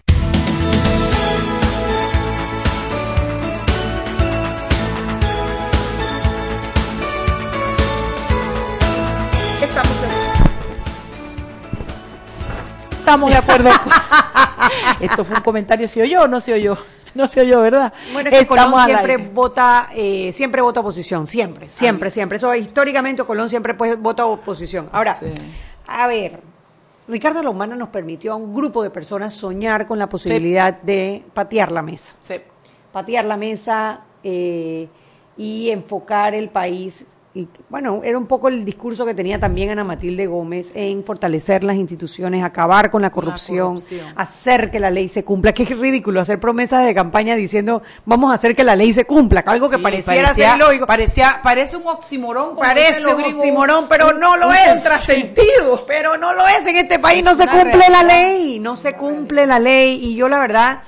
[SPEAKER 3] Estamos de acuerdo. con- Esto fue un comentario, ¿se oyó o no se oyó? No se oyó, ¿verdad?
[SPEAKER 4] Bueno, es que
[SPEAKER 3] Estamos
[SPEAKER 4] Colón siempre vota, eh, siempre vota oposición, siempre, siempre, siempre. Eso históricamente Colón siempre pues, vota oposición. Ahora,
[SPEAKER 3] Sí.
[SPEAKER 4] a ver, Ricardo Lombana nos permitió a un grupo de personas soñar con la posibilidad de patear la mesa.
[SPEAKER 3] Sí.
[SPEAKER 4] patear la mesa eh, y enfocar el país. Y, bueno, era un poco el discurso que tenía también Ana Matilde Gómez en fortalecer las instituciones, acabar con la corrupción,
[SPEAKER 3] corrupción.
[SPEAKER 4] hacer que la ley se cumpla. Que es ridículo hacer promesas de campaña diciendo vamos a hacer que la ley se cumpla, algo que
[SPEAKER 3] Sí,
[SPEAKER 4] pareciera
[SPEAKER 3] parecía-
[SPEAKER 4] ser.
[SPEAKER 3] Parecía, parece un oximorón. como
[SPEAKER 4] Parece un oximorón, pero no lo
[SPEAKER 3] un
[SPEAKER 4] es.
[SPEAKER 3] contrasentido.
[SPEAKER 4] Pero no lo es. En este país
[SPEAKER 3] Es
[SPEAKER 4] no se cumple la ley. No se cumple la ley. Y yo, la verdad,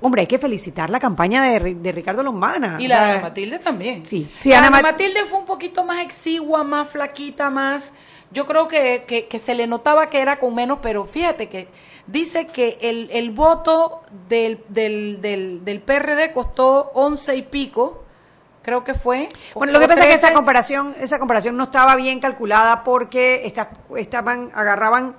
[SPEAKER 4] hombre, hay que felicitar la campaña de, de Ricardo Lombana.
[SPEAKER 3] Y la de Ana Matilde también.
[SPEAKER 4] Sí. Sí,
[SPEAKER 3] La
[SPEAKER 4] Ana
[SPEAKER 3] Ana
[SPEAKER 4] Mat-
[SPEAKER 3] Matilde fue un poquito más exigua, más flaquita, más... Yo creo que, que, que se le notaba que era con menos, pero fíjate que dice que el, el voto del, del, del, del PRD costó once y pico, creo que fue.
[SPEAKER 4] Bueno, lo que pasa es que esa
[SPEAKER 3] 13.
[SPEAKER 4] comparación, esa comparación no estaba bien calculada porque esta- estaban, agarraban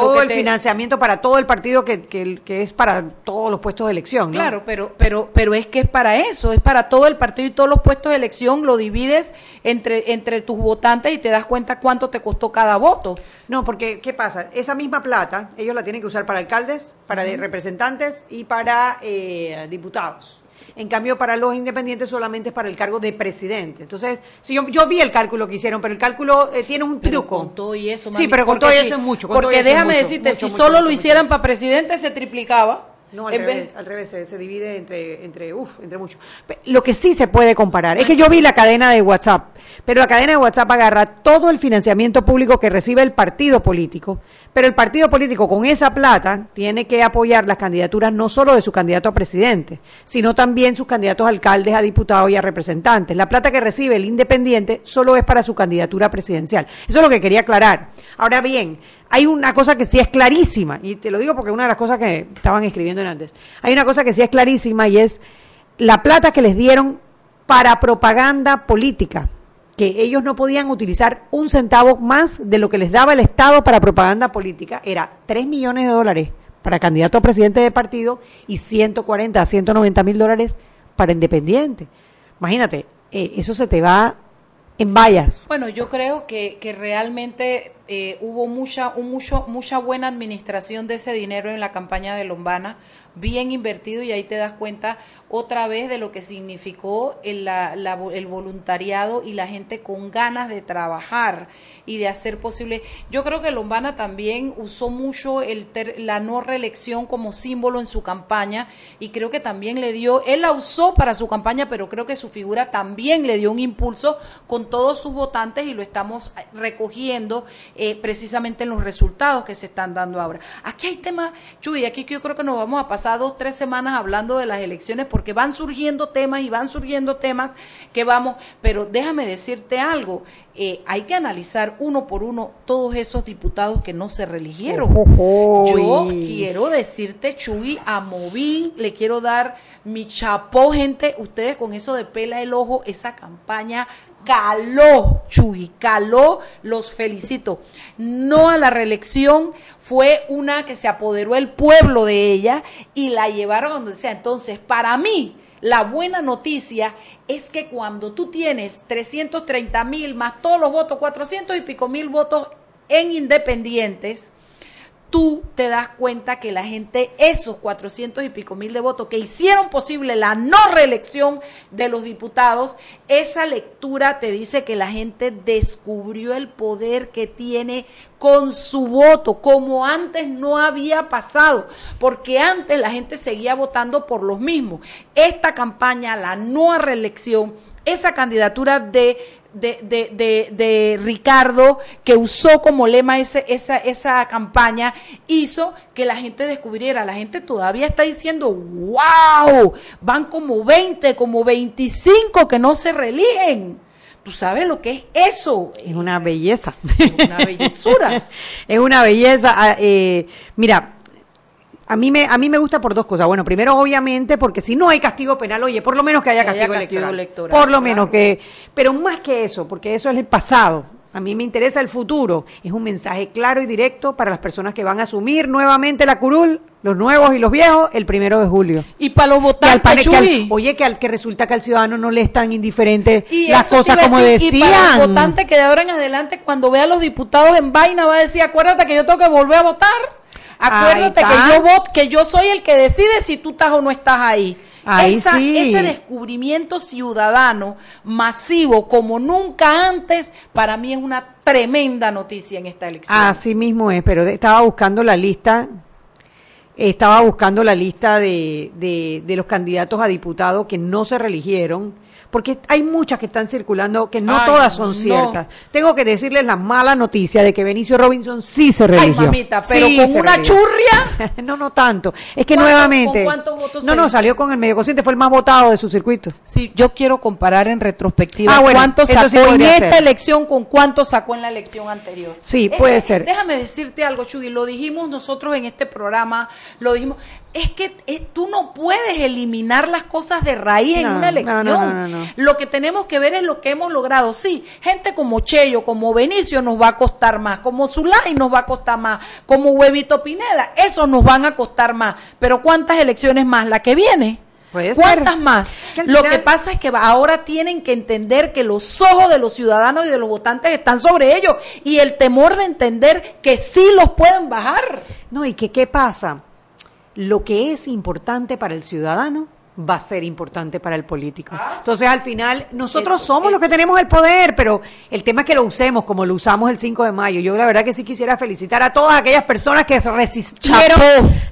[SPEAKER 4] todo el
[SPEAKER 3] te-
[SPEAKER 4] financiamiento para todo el partido que, que, que es para todos los puestos de elección, ¿no?
[SPEAKER 3] Claro, pero, pero, pero es que es para eso, es para todo el partido y todos los puestos de elección, lo divides entre, entre tus votantes y te das cuenta cuánto te costó cada voto.
[SPEAKER 4] No, porque ¿qué pasa? Esa misma plata ellos la tienen que usar para alcaldes, para de- representantes y para eh, diputados. En cambio, para los independientes solamente es para el cargo de presidente. Entonces, si yo, yo vi el cálculo que hicieron, pero el cálculo eh, tiene un
[SPEAKER 3] Pero
[SPEAKER 4] truco.
[SPEAKER 3] con todo y eso,
[SPEAKER 4] Sí, pero con todo y eso es mucho. con todo y
[SPEAKER 3] Porque
[SPEAKER 4] eso es
[SPEAKER 3] déjame decirte,
[SPEAKER 4] mucho,
[SPEAKER 3] si
[SPEAKER 4] mucho,
[SPEAKER 3] solo lo hicieran para presidente, se triplicaba.
[SPEAKER 4] No, al
[SPEAKER 3] En vez-
[SPEAKER 4] revés, al revés, se, se divide entre, entre, uf, entre mucho. Lo que sí se puede comparar es que yo vi la cadena de WhatsApp, pero la cadena de WhatsApp agarra todo el financiamiento público que recibe el partido político, pero el partido político con esa plata tiene que apoyar las candidaturas no solo de su candidato a presidente, sino también sus candidatos a alcaldes, a diputados y a representantes. La plata que recibe el independiente solo es para su candidatura presidencial. Eso es lo que quería aclarar. Ahora bien, hay una cosa que sí es clarísima, y te lo digo porque una de las cosas que estaban escribiendo en antes, hay una cosa que sí es clarísima y es la plata que les dieron para propaganda política, que ellos no podían utilizar un centavo más de lo que les daba el Estado para propaganda política, era 3 millones de dólares para candidato a presidente de partido y 140 a 190 mil dólares para independiente. Imagínate, eh, eso se te va en vallas.
[SPEAKER 3] Bueno, yo creo que, que realmente eh, hubo mucha, un mucho, mucha buena administración de ese dinero en la campaña de Lombana, bien invertido y ahí te das cuenta otra vez de lo que significó el, la- la- el voluntariado y la gente con ganas de trabajar y de hacer posible. Yo creo que Lombana también usó mucho el ter- la no reelección como símbolo en su campaña y creo que también le dio, él la usó para su campaña, pero creo que su figura también le dio un impulso con todos sus votantes y lo estamos recogiendo eh, precisamente en los resultados que se están dando ahora. Aquí hay temas, Chuy, aquí yo creo que nos vamos a pasar dos, tres semanas hablando de las elecciones porque van surgiendo temas y van surgiendo temas que vamos, pero déjame decirte algo, eh, hay que analizar uno por uno todos esos diputados que no se reeligieron. Yo quiero decirte, Chuy, a Movín le quiero dar mi chapó, gente, ustedes con eso de pela el ojo, esa campaña caló, Chuy, caló, los felicito. No a la reelección, fue una que se apoderó el pueblo de ella y la llevaron donde sea. Entonces, para mí, la buena noticia es que cuando tú tienes 330 mil más todos los votos, 400 y pico mil votos en independientes, tú te das cuenta que la gente, esos 400 y pico mil de votos que hicieron posible la no reelección de los diputados, esa lectura te dice que la gente descubrió el poder que tiene con su voto, como antes no había pasado, porque antes la gente seguía votando por los mismos. Esta campaña, la no reelección, esa candidatura de de, de, de, de Ricardo, que usó como lema ese, esa, esa campaña, hizo que la gente descubriera. La gente todavía está diciendo, wow, van como 20, como 25 que no se reeligen. ¿Tú sabes lo que es eso?
[SPEAKER 4] Es una belleza.
[SPEAKER 3] Una bellezura.
[SPEAKER 4] es una belleza. ah, eh, mira, a mí me a mí me gusta por dos cosas. Bueno, primero obviamente porque si no hay castigo penal, oye, por lo menos que haya
[SPEAKER 3] Que haya
[SPEAKER 4] castigo, electoral.
[SPEAKER 3] electoral,
[SPEAKER 4] Por lo
[SPEAKER 3] claro.
[SPEAKER 4] menos que pero más que eso, porque eso es el pasado. A mí me interesa el futuro. Es un mensaje claro y directo para las personas que van a asumir nuevamente la curul, los nuevos y los viejos, el primero de julio.
[SPEAKER 3] Y para los
[SPEAKER 4] Que al
[SPEAKER 3] votantes,
[SPEAKER 4] que al- oye, que, al, que resulta que al ciudadano no le es tan indiferente
[SPEAKER 3] Y
[SPEAKER 4] las cosas como
[SPEAKER 3] decir, Y para el
[SPEAKER 4] decían.
[SPEAKER 3] votante que de ahora en adelante, cuando vea a los diputados en vaina, va a decir, acuérdate que yo tengo que volver a votar. Acuérdate que yo voto, que yo soy el que decide si tú estás o no estás ahí. Esa-
[SPEAKER 4] sí.
[SPEAKER 3] Ese descubrimiento ciudadano masivo como nunca antes, para mí es una tremenda noticia en esta elección.
[SPEAKER 4] Así mismo es, pero estaba buscando la lista, estaba buscando la lista de, de, de los candidatos a diputados que no se reeligieron, porque hay muchas que están circulando que no
[SPEAKER 3] Ay,
[SPEAKER 4] todas son
[SPEAKER 3] no.
[SPEAKER 4] ciertas. Tengo que decirles la mala noticia de que Benicio Robinson sí se
[SPEAKER 3] Ay,
[SPEAKER 4] religió.
[SPEAKER 3] mamita, pero
[SPEAKER 4] Sí
[SPEAKER 3] con una
[SPEAKER 4] religió.
[SPEAKER 3] churria.
[SPEAKER 4] no, no tanto. Es que
[SPEAKER 3] ¿Cuánto-
[SPEAKER 4] nuevamente.
[SPEAKER 3] con cuántos votos
[SPEAKER 4] no, no, salió con el medio consciente, fue el más votado de su circuito.
[SPEAKER 3] Sí, yo quiero comparar en retrospectiva
[SPEAKER 4] Ah, bueno,
[SPEAKER 3] cuánto sacó
[SPEAKER 4] sí
[SPEAKER 3] en esta
[SPEAKER 4] ser.
[SPEAKER 3] elección con cuánto sacó en la elección anterior.
[SPEAKER 4] Sí,
[SPEAKER 3] Eh,
[SPEAKER 4] puede
[SPEAKER 3] eh,
[SPEAKER 4] ser.
[SPEAKER 3] Déjame decirte algo, Chuy, lo dijimos nosotros en este programa, lo dijimos, es que eh, tú no puedes eliminar las cosas de raíz en una elección.
[SPEAKER 4] no, no.
[SPEAKER 3] Lo que tenemos que ver es lo que hemos logrado. Sí, gente como Cheyo, como Benicio nos va a costar más, como Zulay nos va a costar más, como Huevito Pineda, esos nos van a costar más. Pero ¿cuántas elecciones más? La que viene.
[SPEAKER 4] Ser.
[SPEAKER 3] ¿Cuántas más?
[SPEAKER 4] Que
[SPEAKER 3] Lo
[SPEAKER 4] final-
[SPEAKER 3] que pasa es que ahora tienen que entender que los ojos de los ciudadanos y de los votantes están sobre ellos y el temor de entender que sí los pueden bajar.
[SPEAKER 4] No, y que qué pasa? Lo que es importante para el ciudadano va a ser importante para el político. Entonces, al final, nosotros
[SPEAKER 3] Eso,
[SPEAKER 4] somos
[SPEAKER 3] eso.
[SPEAKER 4] los que tenemos el poder, pero el tema es que lo usemos como lo usamos el 5 de mayo. Yo la verdad que sí quisiera felicitar a todas aquellas personas que se resistieron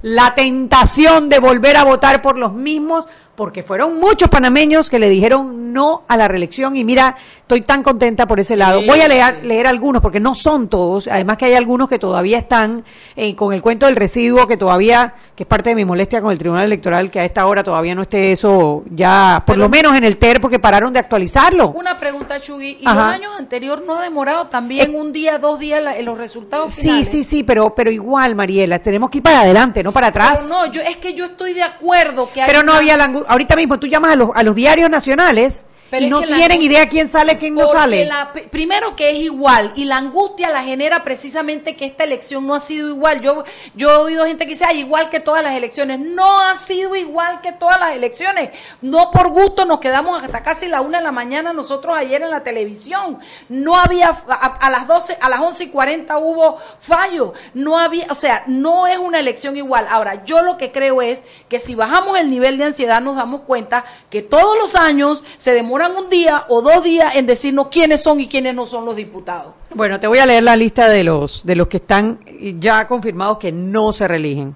[SPEAKER 4] la tentación de volver a votar por los mismos, porque fueron muchos panameños que le dijeron no a la reelección y mira, estoy tan contenta por ese lado.
[SPEAKER 3] Sí,
[SPEAKER 4] Voy a leer,
[SPEAKER 3] sí.
[SPEAKER 4] leer algunos porque no son todos, además que hay algunos que todavía están eh, con el cuento del residuo que todavía, que es parte de mi molestia con el Tribunal Electoral, que a esta hora todavía no esté eso ya, por
[SPEAKER 3] Pero-
[SPEAKER 4] lo menos en el TER, porque pararon de actualizarlo.
[SPEAKER 3] Una pregunta, Chugui. ¿Y
[SPEAKER 4] Ajá.
[SPEAKER 3] los años anteriores no ha demorado también un día, dos días la- los resultados
[SPEAKER 4] Sí,
[SPEAKER 3] finales?
[SPEAKER 4] sí, sí, pero, pero igual, Mariela, tenemos que ir para adelante, no para atrás.
[SPEAKER 3] Pero no, yo, es que yo estoy de acuerdo que hay
[SPEAKER 4] Pero no
[SPEAKER 3] una-
[SPEAKER 4] había la ahorita mismo tú llamas a los, a los diarios nacionales
[SPEAKER 3] Pero
[SPEAKER 4] y no tienen
[SPEAKER 3] angustia-
[SPEAKER 4] idea quién sale, quién no sale.
[SPEAKER 3] la- primero que es igual y la angustia la genera precisamente que esta elección no ha sido igual. Yo, yo he oído gente que dice, "Ay, igual que todas las elecciones. No ha sido igual que todas las elecciones. No por gusto nos quedamos hasta casi la una de la mañana nosotros ayer en la televisión. No había, a, a las 12, a las 11 y 40 hubo fallo. No había, o sea, no es una elección igual. Ahora, yo lo que creo es que si bajamos el nivel de ansiedad nos damos cuenta que todos los años se demoran un día o dos días en decirnos quiénes son y quiénes no son los diputados.
[SPEAKER 4] Bueno, te voy a leer la lista de los de los que están ya confirmados que no se reeligen.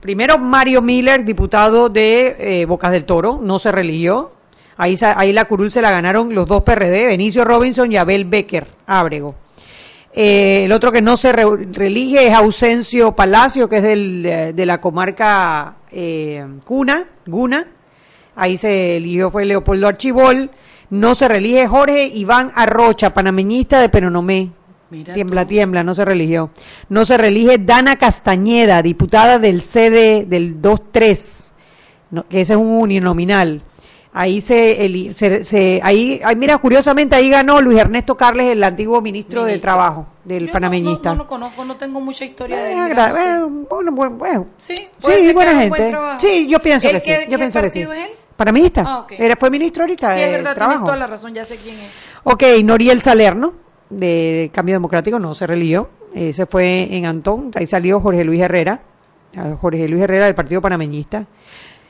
[SPEAKER 4] Primero, Mario Miller, diputado de eh, Bocas del Toro, no se religió. Ahí, ahí la curul se la ganaron los dos PRD, Benicio Robinson y Abel Becker, Ábrego. Eh, el otro que no se re- reelige es Ausencio Palacio, que es del, eh, de la comarca eh, Cuna, Guna. Ahí se eligió fue Leopoldo Archibol. No se reelige Jorge Iván Arrocha, panameñista de Penonomé.
[SPEAKER 3] Mira
[SPEAKER 4] tiembla,
[SPEAKER 3] tú.
[SPEAKER 4] tiembla, no se religió. No se reelige Dana Castañeda, diputada del CD del 2-3, no, que ese es un uninominal. Ahí se, eli- se, se- ahí, ahí, mira, curiosamente ahí ganó Luis Ernesto Carles, el antiguo ministro, del. Trabajo, del
[SPEAKER 3] Yo
[SPEAKER 4] panameñista.
[SPEAKER 3] No, no, lo conozco, no tengo mucha historia de él.
[SPEAKER 4] eh, bueno, bueno, bueno.
[SPEAKER 3] Sí,
[SPEAKER 4] Sí,
[SPEAKER 3] ser
[SPEAKER 4] buena
[SPEAKER 3] buen
[SPEAKER 4] gente. Sí, yo pienso
[SPEAKER 3] ¿Él
[SPEAKER 4] que sí.
[SPEAKER 3] qué-
[SPEAKER 4] Yo
[SPEAKER 3] qué
[SPEAKER 4] pienso que sí.
[SPEAKER 3] partido es él?
[SPEAKER 4] Panameñista.
[SPEAKER 3] Ah.
[SPEAKER 4] Era, fue ministro ahorita
[SPEAKER 3] Sí, es verdad, tienes toda la razón, ya sé quién es.
[SPEAKER 4] Ok, Noriel Salerno, de Cambio Democrático, no se religió. Ese fue en Antón. Ahí salió Jorge Luis Herrera. Jorge Luis Herrera del Partido Panameñista.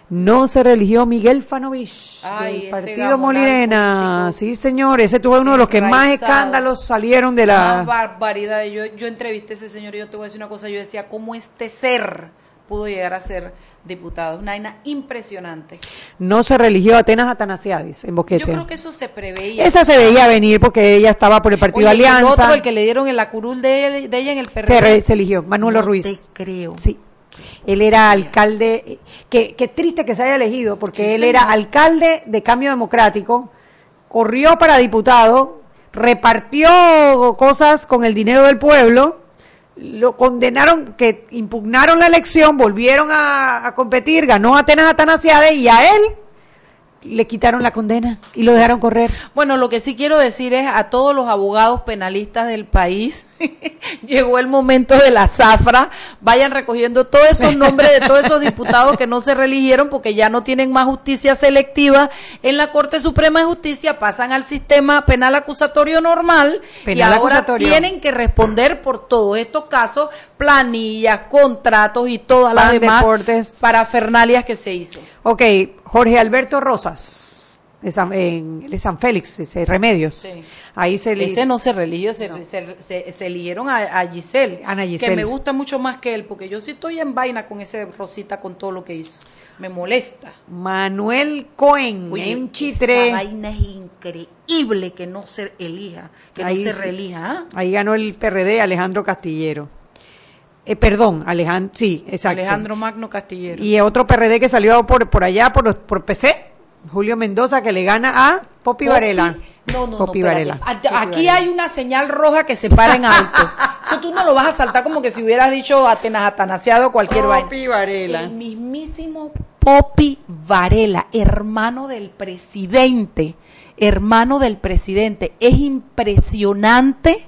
[SPEAKER 4] No se religió Miguel Fanovich
[SPEAKER 3] Ay,
[SPEAKER 4] del Partido Molirena. Sí, señor. Ese tuvo uno de los que más escándalos salieron de
[SPEAKER 3] Una
[SPEAKER 4] la...
[SPEAKER 3] barbaridad. Yo, yo entrevisté a ese señor y yo te voy a decir una cosa. Yo decía, ¿cómo este ser pudo llegar a ser diputado? Una vaina impresionante.
[SPEAKER 4] No se religió Atenas Atanasiadis en Boquete.
[SPEAKER 3] Yo creo que eso se preveía.
[SPEAKER 4] Esa se veía venir porque ella estaba por el Partido
[SPEAKER 3] Oye, y el
[SPEAKER 4] Alianza.
[SPEAKER 3] otro, el que le dieron en la curul de, ella- de ella en el PRD.
[SPEAKER 4] se, re- se eligió, Manuelo
[SPEAKER 3] No
[SPEAKER 4] Ruiz.
[SPEAKER 3] te creo.
[SPEAKER 4] Sí. Él era alcalde, que, qué triste que se haya elegido, porque
[SPEAKER 3] Sí,
[SPEAKER 4] él
[SPEAKER 3] señor.
[SPEAKER 4] era alcalde de Cambio Democrático, corrió para diputado, repartió cosas con el dinero del pueblo, lo condenaron, que impugnaron la elección, volvieron a, a competir, ganó Atenas Atanasiades y a él le quitaron la condena y lo dejaron correr.
[SPEAKER 3] Bueno, lo que sí quiero decir es a todos los abogados penalistas del país, llegó el momento de la zafra, vayan recogiendo todos esos nombres de todos esos diputados que no se reeligieron porque ya no tienen más justicia selectiva en la Corte Suprema de Justicia, pasan al sistema penal acusatorio normal
[SPEAKER 4] Penal
[SPEAKER 3] y ahora
[SPEAKER 4] acusatorio.
[SPEAKER 3] tienen que responder por todos estos casos, planillas, contratos y todas las demás
[SPEAKER 4] deportes.
[SPEAKER 3] parafernalias que se hizo.
[SPEAKER 4] Ok, Jorge Alberto Rosas, de San, en- de San Félix, ese, Remedios.
[SPEAKER 3] Sí.
[SPEAKER 4] Ahí se.
[SPEAKER 3] Ese no se religió, se, se, se- se eligieron a, a Giselle,
[SPEAKER 4] Ana
[SPEAKER 3] que me gusta mucho más que él, porque yo sí estoy en vaina con ese Rosita, con todo lo que hizo. Me molesta.
[SPEAKER 4] Manuel Cohen,
[SPEAKER 3] Oye,
[SPEAKER 4] en Chitre.
[SPEAKER 3] esa vaina es increíble que no se elija, que
[SPEAKER 4] Ahí
[SPEAKER 3] no se
[SPEAKER 4] sí.
[SPEAKER 3] reelija. ¿ah?
[SPEAKER 4] Ahí ganó el PRD Alejandro Castillero. Eh, perdón, Alejandro, sí, exacto.
[SPEAKER 3] Alejandro Magno Castillero.
[SPEAKER 4] Y otro PRD que salió por, por allá, por, por PC, Julio Mendoza, que le gana a Popi Varela.
[SPEAKER 3] No, no,
[SPEAKER 4] Popi
[SPEAKER 3] no.
[SPEAKER 4] Varela. Popi
[SPEAKER 3] Aquí hay una señal roja que se para en alto. Eso tú no lo vas a saltar como que si hubieras dicho Atenas Atanasiado o cualquier vaina.
[SPEAKER 4] Popi Varela.
[SPEAKER 3] El mismísimo Popi Varela, hermano del presidente, hermano del presidente. Es impresionante,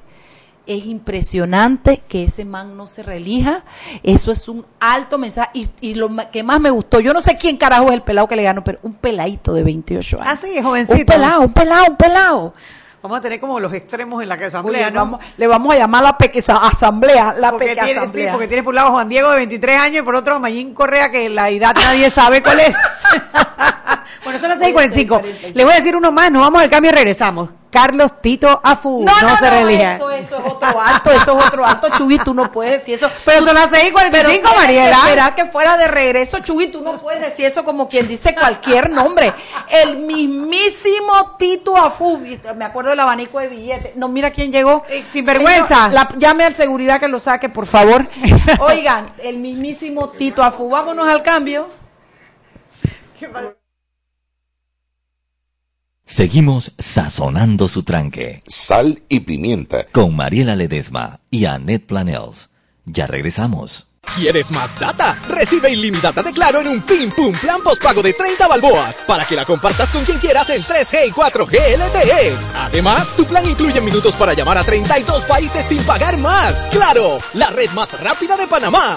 [SPEAKER 3] es impresionante que ese man no se relija. Eso es un alto mensaje. Y, y lo que más me gustó, yo no sé quién carajo es el pelado que le ganó, pero un peladito de 28 años.
[SPEAKER 4] Ah, sí, es jovencito.
[SPEAKER 3] Un pelado, un pelado, un pelado.
[SPEAKER 4] Vamos a tener como los extremos en la
[SPEAKER 3] Oye,
[SPEAKER 4] asamblea, ¿no?
[SPEAKER 3] vamos- le vamos a llamar la peque asamblea, la
[SPEAKER 4] porque
[SPEAKER 3] peque
[SPEAKER 4] tiene, sí, porque tiene por un lado Juan Diego de 23 años y por otro Mayín Correa que la edad nadie sabe cuál es. bueno, son las 6.45. Le voy a decir uno más, nos vamos al cambio y regresamos. Carlos Tito Afu, no,
[SPEAKER 3] no, no,
[SPEAKER 4] se
[SPEAKER 3] no,
[SPEAKER 4] relija.
[SPEAKER 3] eso, eso es otro alto, eso es otro alto, Chugui, tú no puedes decir eso.
[SPEAKER 4] Pero son las 6.45,
[SPEAKER 3] Pero tienes que
[SPEAKER 4] Mariela.
[SPEAKER 3] esperar que fuera de regreso, Chugui, tú no puedes decir eso como quien dice cualquier nombre. El mismísimo Tito Afu, me acuerdo del abanico de billetes. No, mira quién llegó.
[SPEAKER 4] Eh, sin vergüenza.
[SPEAKER 3] La- llame al seguridad que lo saque, por favor. Oigan, el mismísimo Tito Afu. Vámonos al cambio.
[SPEAKER 5] Seguimos sazonando su tranque
[SPEAKER 1] Sal y pimienta.
[SPEAKER 5] con Mariela Ledesma y Annette Planels. Ya regresamos.
[SPEAKER 7] ¿Quieres más data? Recibe ilimitada de Claro en un Pim Pum Plan postpago de 30 balboas para que la compartas con quien quieras en 3G y 4G LTE. Además, tu plan incluye minutos para llamar a 32 países sin pagar más. ¡Claro! La red más rápida de Panamá.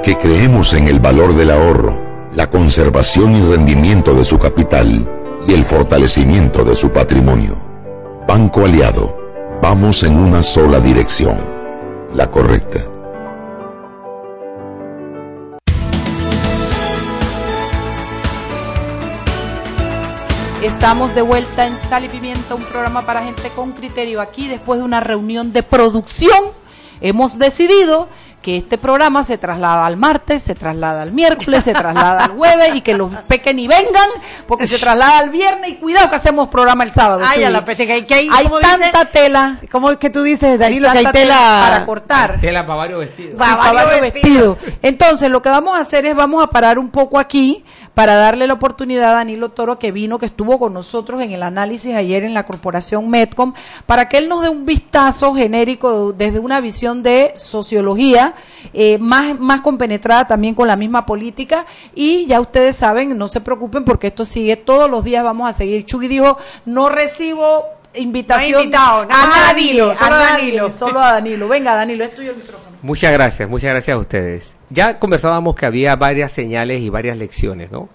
[SPEAKER 1] porque creemos en el valor del ahorro, la conservación y rendimiento de su capital y el fortalecimiento de su patrimonio. Banco Aliado, vamos en una sola dirección, la correcta.
[SPEAKER 3] Estamos de vuelta en Sal y Pimienta, un programa para gente con criterio. Aquí, después de una reunión de producción, hemos decidido que este programa se traslada al martes, se traslada al miércoles, se traslada al jueves y que los pequen y vengan porque se traslada al viernes y cuidado que hacemos programa el sábado.
[SPEAKER 4] Ay,
[SPEAKER 3] Chuy.
[SPEAKER 4] a la peste que hay, que hay,
[SPEAKER 3] Hay
[SPEAKER 4] ¿cómo
[SPEAKER 3] tanta
[SPEAKER 4] dice?
[SPEAKER 3] tela.
[SPEAKER 4] ¿Cómo es que tú dices, Danilo, que hay tela
[SPEAKER 3] para cortar.
[SPEAKER 8] Tela para varios vestidos.
[SPEAKER 3] Sí, para varios vestidos. Entonces, lo que vamos a hacer es vamos a parar un poco aquí para darle la oportunidad a Danilo Toro que vino, que estuvo con nosotros en el análisis ayer en la corporación Medcom, para que él nos dé un vistazo genérico desde una visión de sociología, eh, más, más compenetrada también con la misma política. Y ya ustedes saben, no se preocupen porque esto sigue todos los días, vamos a seguir. Chugui dijo, no recibo invitación
[SPEAKER 4] No invitado,
[SPEAKER 3] a
[SPEAKER 4] a Danilo,
[SPEAKER 3] a
[SPEAKER 4] solo a Danilo.
[SPEAKER 3] solo a Danilo. Venga, Danilo, es tuyo el micrófono.
[SPEAKER 8] Muchas gracias, muchas gracias a ustedes. Ya conversábamos que había varias señales y varias lecciones, ¿no?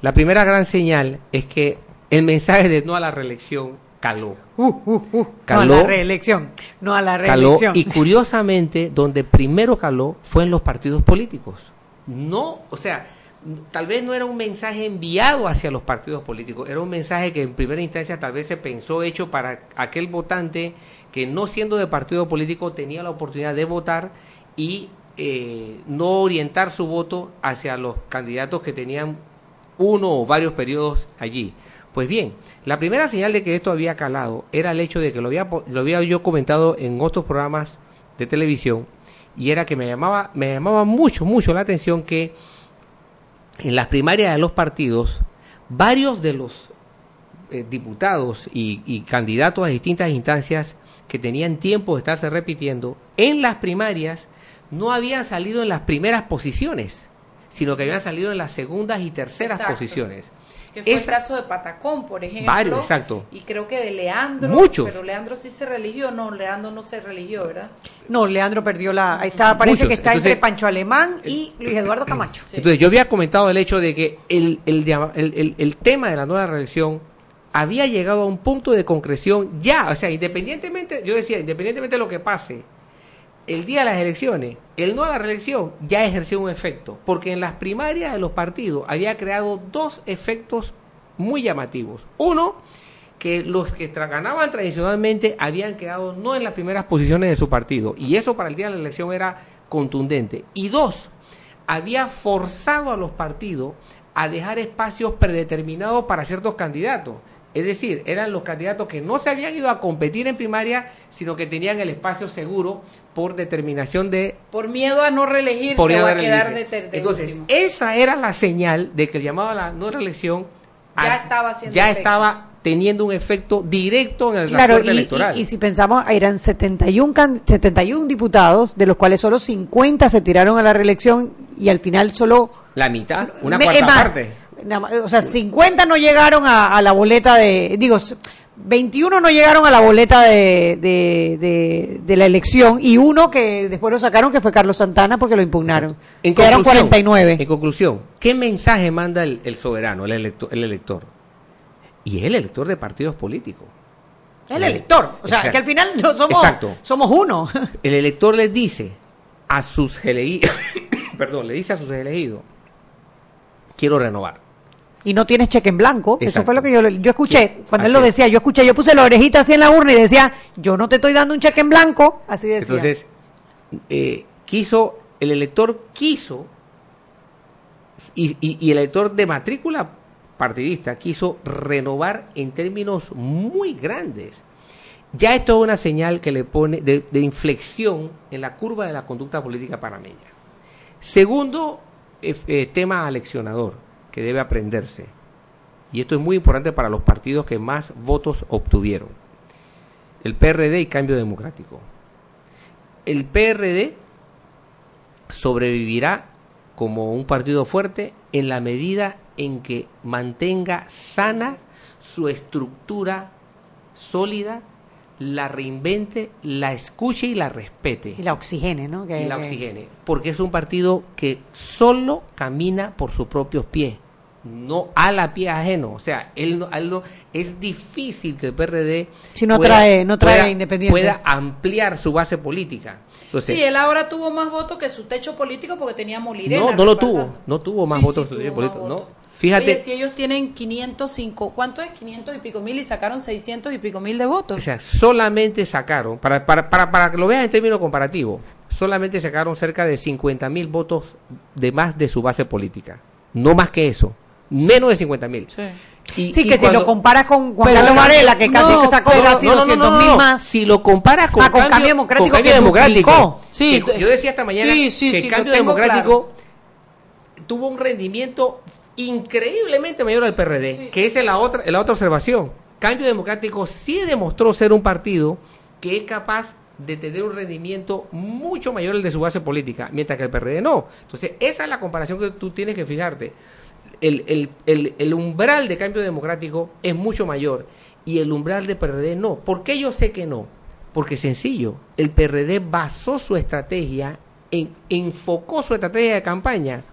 [SPEAKER 8] La primera gran señal es que el mensaje de no a la reelección caló.
[SPEAKER 4] Uh, uh, uh.
[SPEAKER 8] Caló.
[SPEAKER 4] No a la reelección. No a la
[SPEAKER 8] caló
[SPEAKER 4] reelección.
[SPEAKER 8] y curiosamente donde primero caló fue en los partidos políticos. No, o sea, tal vez no era un mensaje enviado hacia los partidos políticos, era un mensaje que en primera instancia tal vez se pensó hecho para aquel votante que no siendo de partido político tenía la oportunidad de votar y eh, no orientar su voto hacia los candidatos que tenían uno o varios periodos allí. Pues bien, la primera señal de que esto había calado era el hecho de que lo había, lo había yo comentado en otros programas de televisión y era que me llamaba, me llamaba mucho, mucho la atención que en las primarias de los partidos, varios de los eh, diputados y candidatos a distintas instancias que tenían tiempo de estarse repitiendo, en las primarias no habían salido en las primeras posiciones, sino que habían salido en las segundas y terceras
[SPEAKER 3] Exacto.
[SPEAKER 8] posiciones.
[SPEAKER 3] Que fue el caso de Patacón, por ejemplo.
[SPEAKER 8] Varios, exacto.
[SPEAKER 3] Y creo que de Leandro.
[SPEAKER 8] Muchos.
[SPEAKER 3] Pero Leandro sí se religió. No, Leandro no se religió, ¿verdad?
[SPEAKER 4] No, Leandro perdió la. Ahí está, parece
[SPEAKER 8] Muchos.
[SPEAKER 4] que está
[SPEAKER 8] Entonces-
[SPEAKER 4] entre Pancho Alemán y Luis Eduardo Camacho.
[SPEAKER 8] Entonces yo había comentado el hecho de que el, el- el- el tema de la nueva reelección había llegado a un punto de concreción ya, o sea, independientemente, yo decía, independientemente de lo que pase, el día de las elecciones, el no a la reelección ya ejerció un efecto, porque en las primarias de los partidos había creado dos efectos muy llamativos. Uno, que los que tra- ganaban tradicionalmente habían quedado no en las primeras posiciones de su partido, y eso para el día de la elección era contundente. Y dos, había forzado a los partidos a dejar espacios predeterminados para ciertos candidatos. Es decir, eran los candidatos que no se habían ido a competir en primaria, sino que tenían el espacio seguro por determinación de
[SPEAKER 3] Por miedo a no reelegirse
[SPEAKER 8] por
[SPEAKER 3] o a
[SPEAKER 8] a
[SPEAKER 3] quedar de,
[SPEAKER 8] Entonces,
[SPEAKER 3] último.
[SPEAKER 8] esa era la señal de que el llamado a la no reelección
[SPEAKER 3] Ya
[SPEAKER 8] a-
[SPEAKER 3] estaba
[SPEAKER 8] ya estaba teniendo un efecto directo en el
[SPEAKER 4] Claro,
[SPEAKER 8] transporte
[SPEAKER 4] y,
[SPEAKER 8] electoral.
[SPEAKER 4] y- y si pensamos, eran 71, can- 71 diputados, de los cuales solo 50 se tiraron a la reelección y al final solo...
[SPEAKER 8] la mitad, una
[SPEAKER 4] me-
[SPEAKER 8] cuarta
[SPEAKER 4] es más,
[SPEAKER 8] parte.
[SPEAKER 4] O sea, 50 no llegaron a, a la boleta de... Digo, s- 21 no llegaron a la boleta de, de, de- de la elección y uno que después lo sacaron que fue Carlos Santana porque lo impugnaron.
[SPEAKER 8] En
[SPEAKER 4] Quedaron
[SPEAKER 8] conclusión,
[SPEAKER 4] 49.
[SPEAKER 8] En conclusión, ¿qué mensaje manda el, el soberano, el elector, el elector? Y es el elector de partidos políticos.
[SPEAKER 4] el elector. O sea,
[SPEAKER 8] Exacto.
[SPEAKER 4] que al final no somos,
[SPEAKER 8] Exacto.
[SPEAKER 4] somos uno.
[SPEAKER 8] El elector les dice a sus elegidos, perdón, le dice a sus elegidos, quiero renovar.
[SPEAKER 4] Y no tienes cheque en blanco. Eso fue lo que yo, le- yo escuché.
[SPEAKER 8] Sí,
[SPEAKER 4] Cuando él lo decía, yo escuché, yo puse la orejita así en la urna y decía, yo no te estoy dando un cheque en blanco. Así decía.
[SPEAKER 8] Entonces, eh, quiso, el elector quiso, y, y- y el elector de matrícula partidista quiso renovar en términos muy grandes. Ya esto es una señal que le pone de, de inflexión en la curva de la conducta política panameña. Segundo eh, eh, tema aleccionador que debe aprenderse, y esto es muy importante para los partidos que más votos obtuvieron, el PRD y Cambio Democrático. El PRD sobrevivirá como un partido fuerte en la medida en que mantenga sana su estructura sólida, la reinvente, la escuche y la respete.
[SPEAKER 4] Y la oxigene, ¿no? Que-
[SPEAKER 8] Y la
[SPEAKER 4] que-
[SPEAKER 8] oxigene. Porque es un partido que solo camina por sus propios pies, no a la pie ajeno. O sea, él, no- a él no- es difícil que el PRD
[SPEAKER 4] Si no trae- no trae independiente.
[SPEAKER 8] pueda ampliar su base política. Entonces,
[SPEAKER 3] Sí, él ahora tuvo más votos que su techo político porque tenía Molirena.
[SPEAKER 8] no, no lo tuvo, no tuvo más
[SPEAKER 3] Sí,
[SPEAKER 8] votos
[SPEAKER 3] sí,
[SPEAKER 8] que
[SPEAKER 3] tuvo
[SPEAKER 8] político,
[SPEAKER 3] más
[SPEAKER 8] no. Fíjate,
[SPEAKER 3] Oye, si ellos tienen 505, ¿cuánto es? 500 y pico mil y sacaron 600 y pico mil de votos.
[SPEAKER 8] o sea, solamente sacaron, para, para, para, para que lo veas en términos comparativos, solamente sacaron cerca de 50 mil votos de más de su base política. No más que eso, menos de 50 mil.
[SPEAKER 3] Sí.
[SPEAKER 8] Y-
[SPEAKER 4] Sí,
[SPEAKER 8] y
[SPEAKER 4] que si
[SPEAKER 8] cuando-
[SPEAKER 4] lo comparas con Juan Carlos Varela, que casi
[SPEAKER 3] no,
[SPEAKER 4] sacó
[SPEAKER 3] pero-
[SPEAKER 4] casi
[SPEAKER 8] no, no, no,
[SPEAKER 4] 200
[SPEAKER 8] no,
[SPEAKER 4] mil
[SPEAKER 8] no.
[SPEAKER 4] más.
[SPEAKER 8] Si lo comparas con,
[SPEAKER 4] Ah, con Cambio Democrático,
[SPEAKER 8] con Cambio
[SPEAKER 4] que
[SPEAKER 8] Democrático.
[SPEAKER 3] Sí,
[SPEAKER 8] que yo decía esta mañana
[SPEAKER 3] sí, sí,
[SPEAKER 8] que
[SPEAKER 3] sí, lo
[SPEAKER 8] Cambio Democrático tuvo un rendimiento increíblemente mayor al PRD,
[SPEAKER 3] Sí,
[SPEAKER 8] que esa es la otra, la otra observación. Cambio Democrático sí demostró ser un partido que es capaz de tener un rendimiento mucho mayor al de su base política, mientras que el PRD no. Entonces, esa es la comparación que tú tienes que fijarte. El, el, el, el umbral de cambio democrático es mucho mayor y el umbral de PRD no. ¿Por qué yo sé que no? Porque sencillo, el PRD basó su estrategia, en, enfocó su estrategia de campaña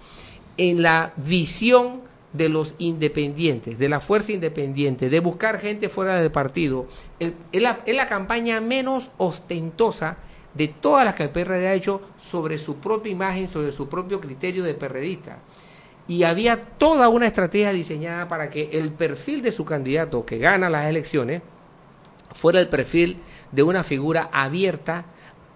[SPEAKER 8] en la visión de los independientes, de la fuerza independiente, de buscar gente fuera del partido. El- Es la, es la campaña menos ostentosa de todas las que el PRD ha hecho sobre su propia imagen, sobre su propio criterio de perredista. Y había toda una estrategia diseñada para que el perfil de su candidato que gana las elecciones fuera el perfil de una figura abierta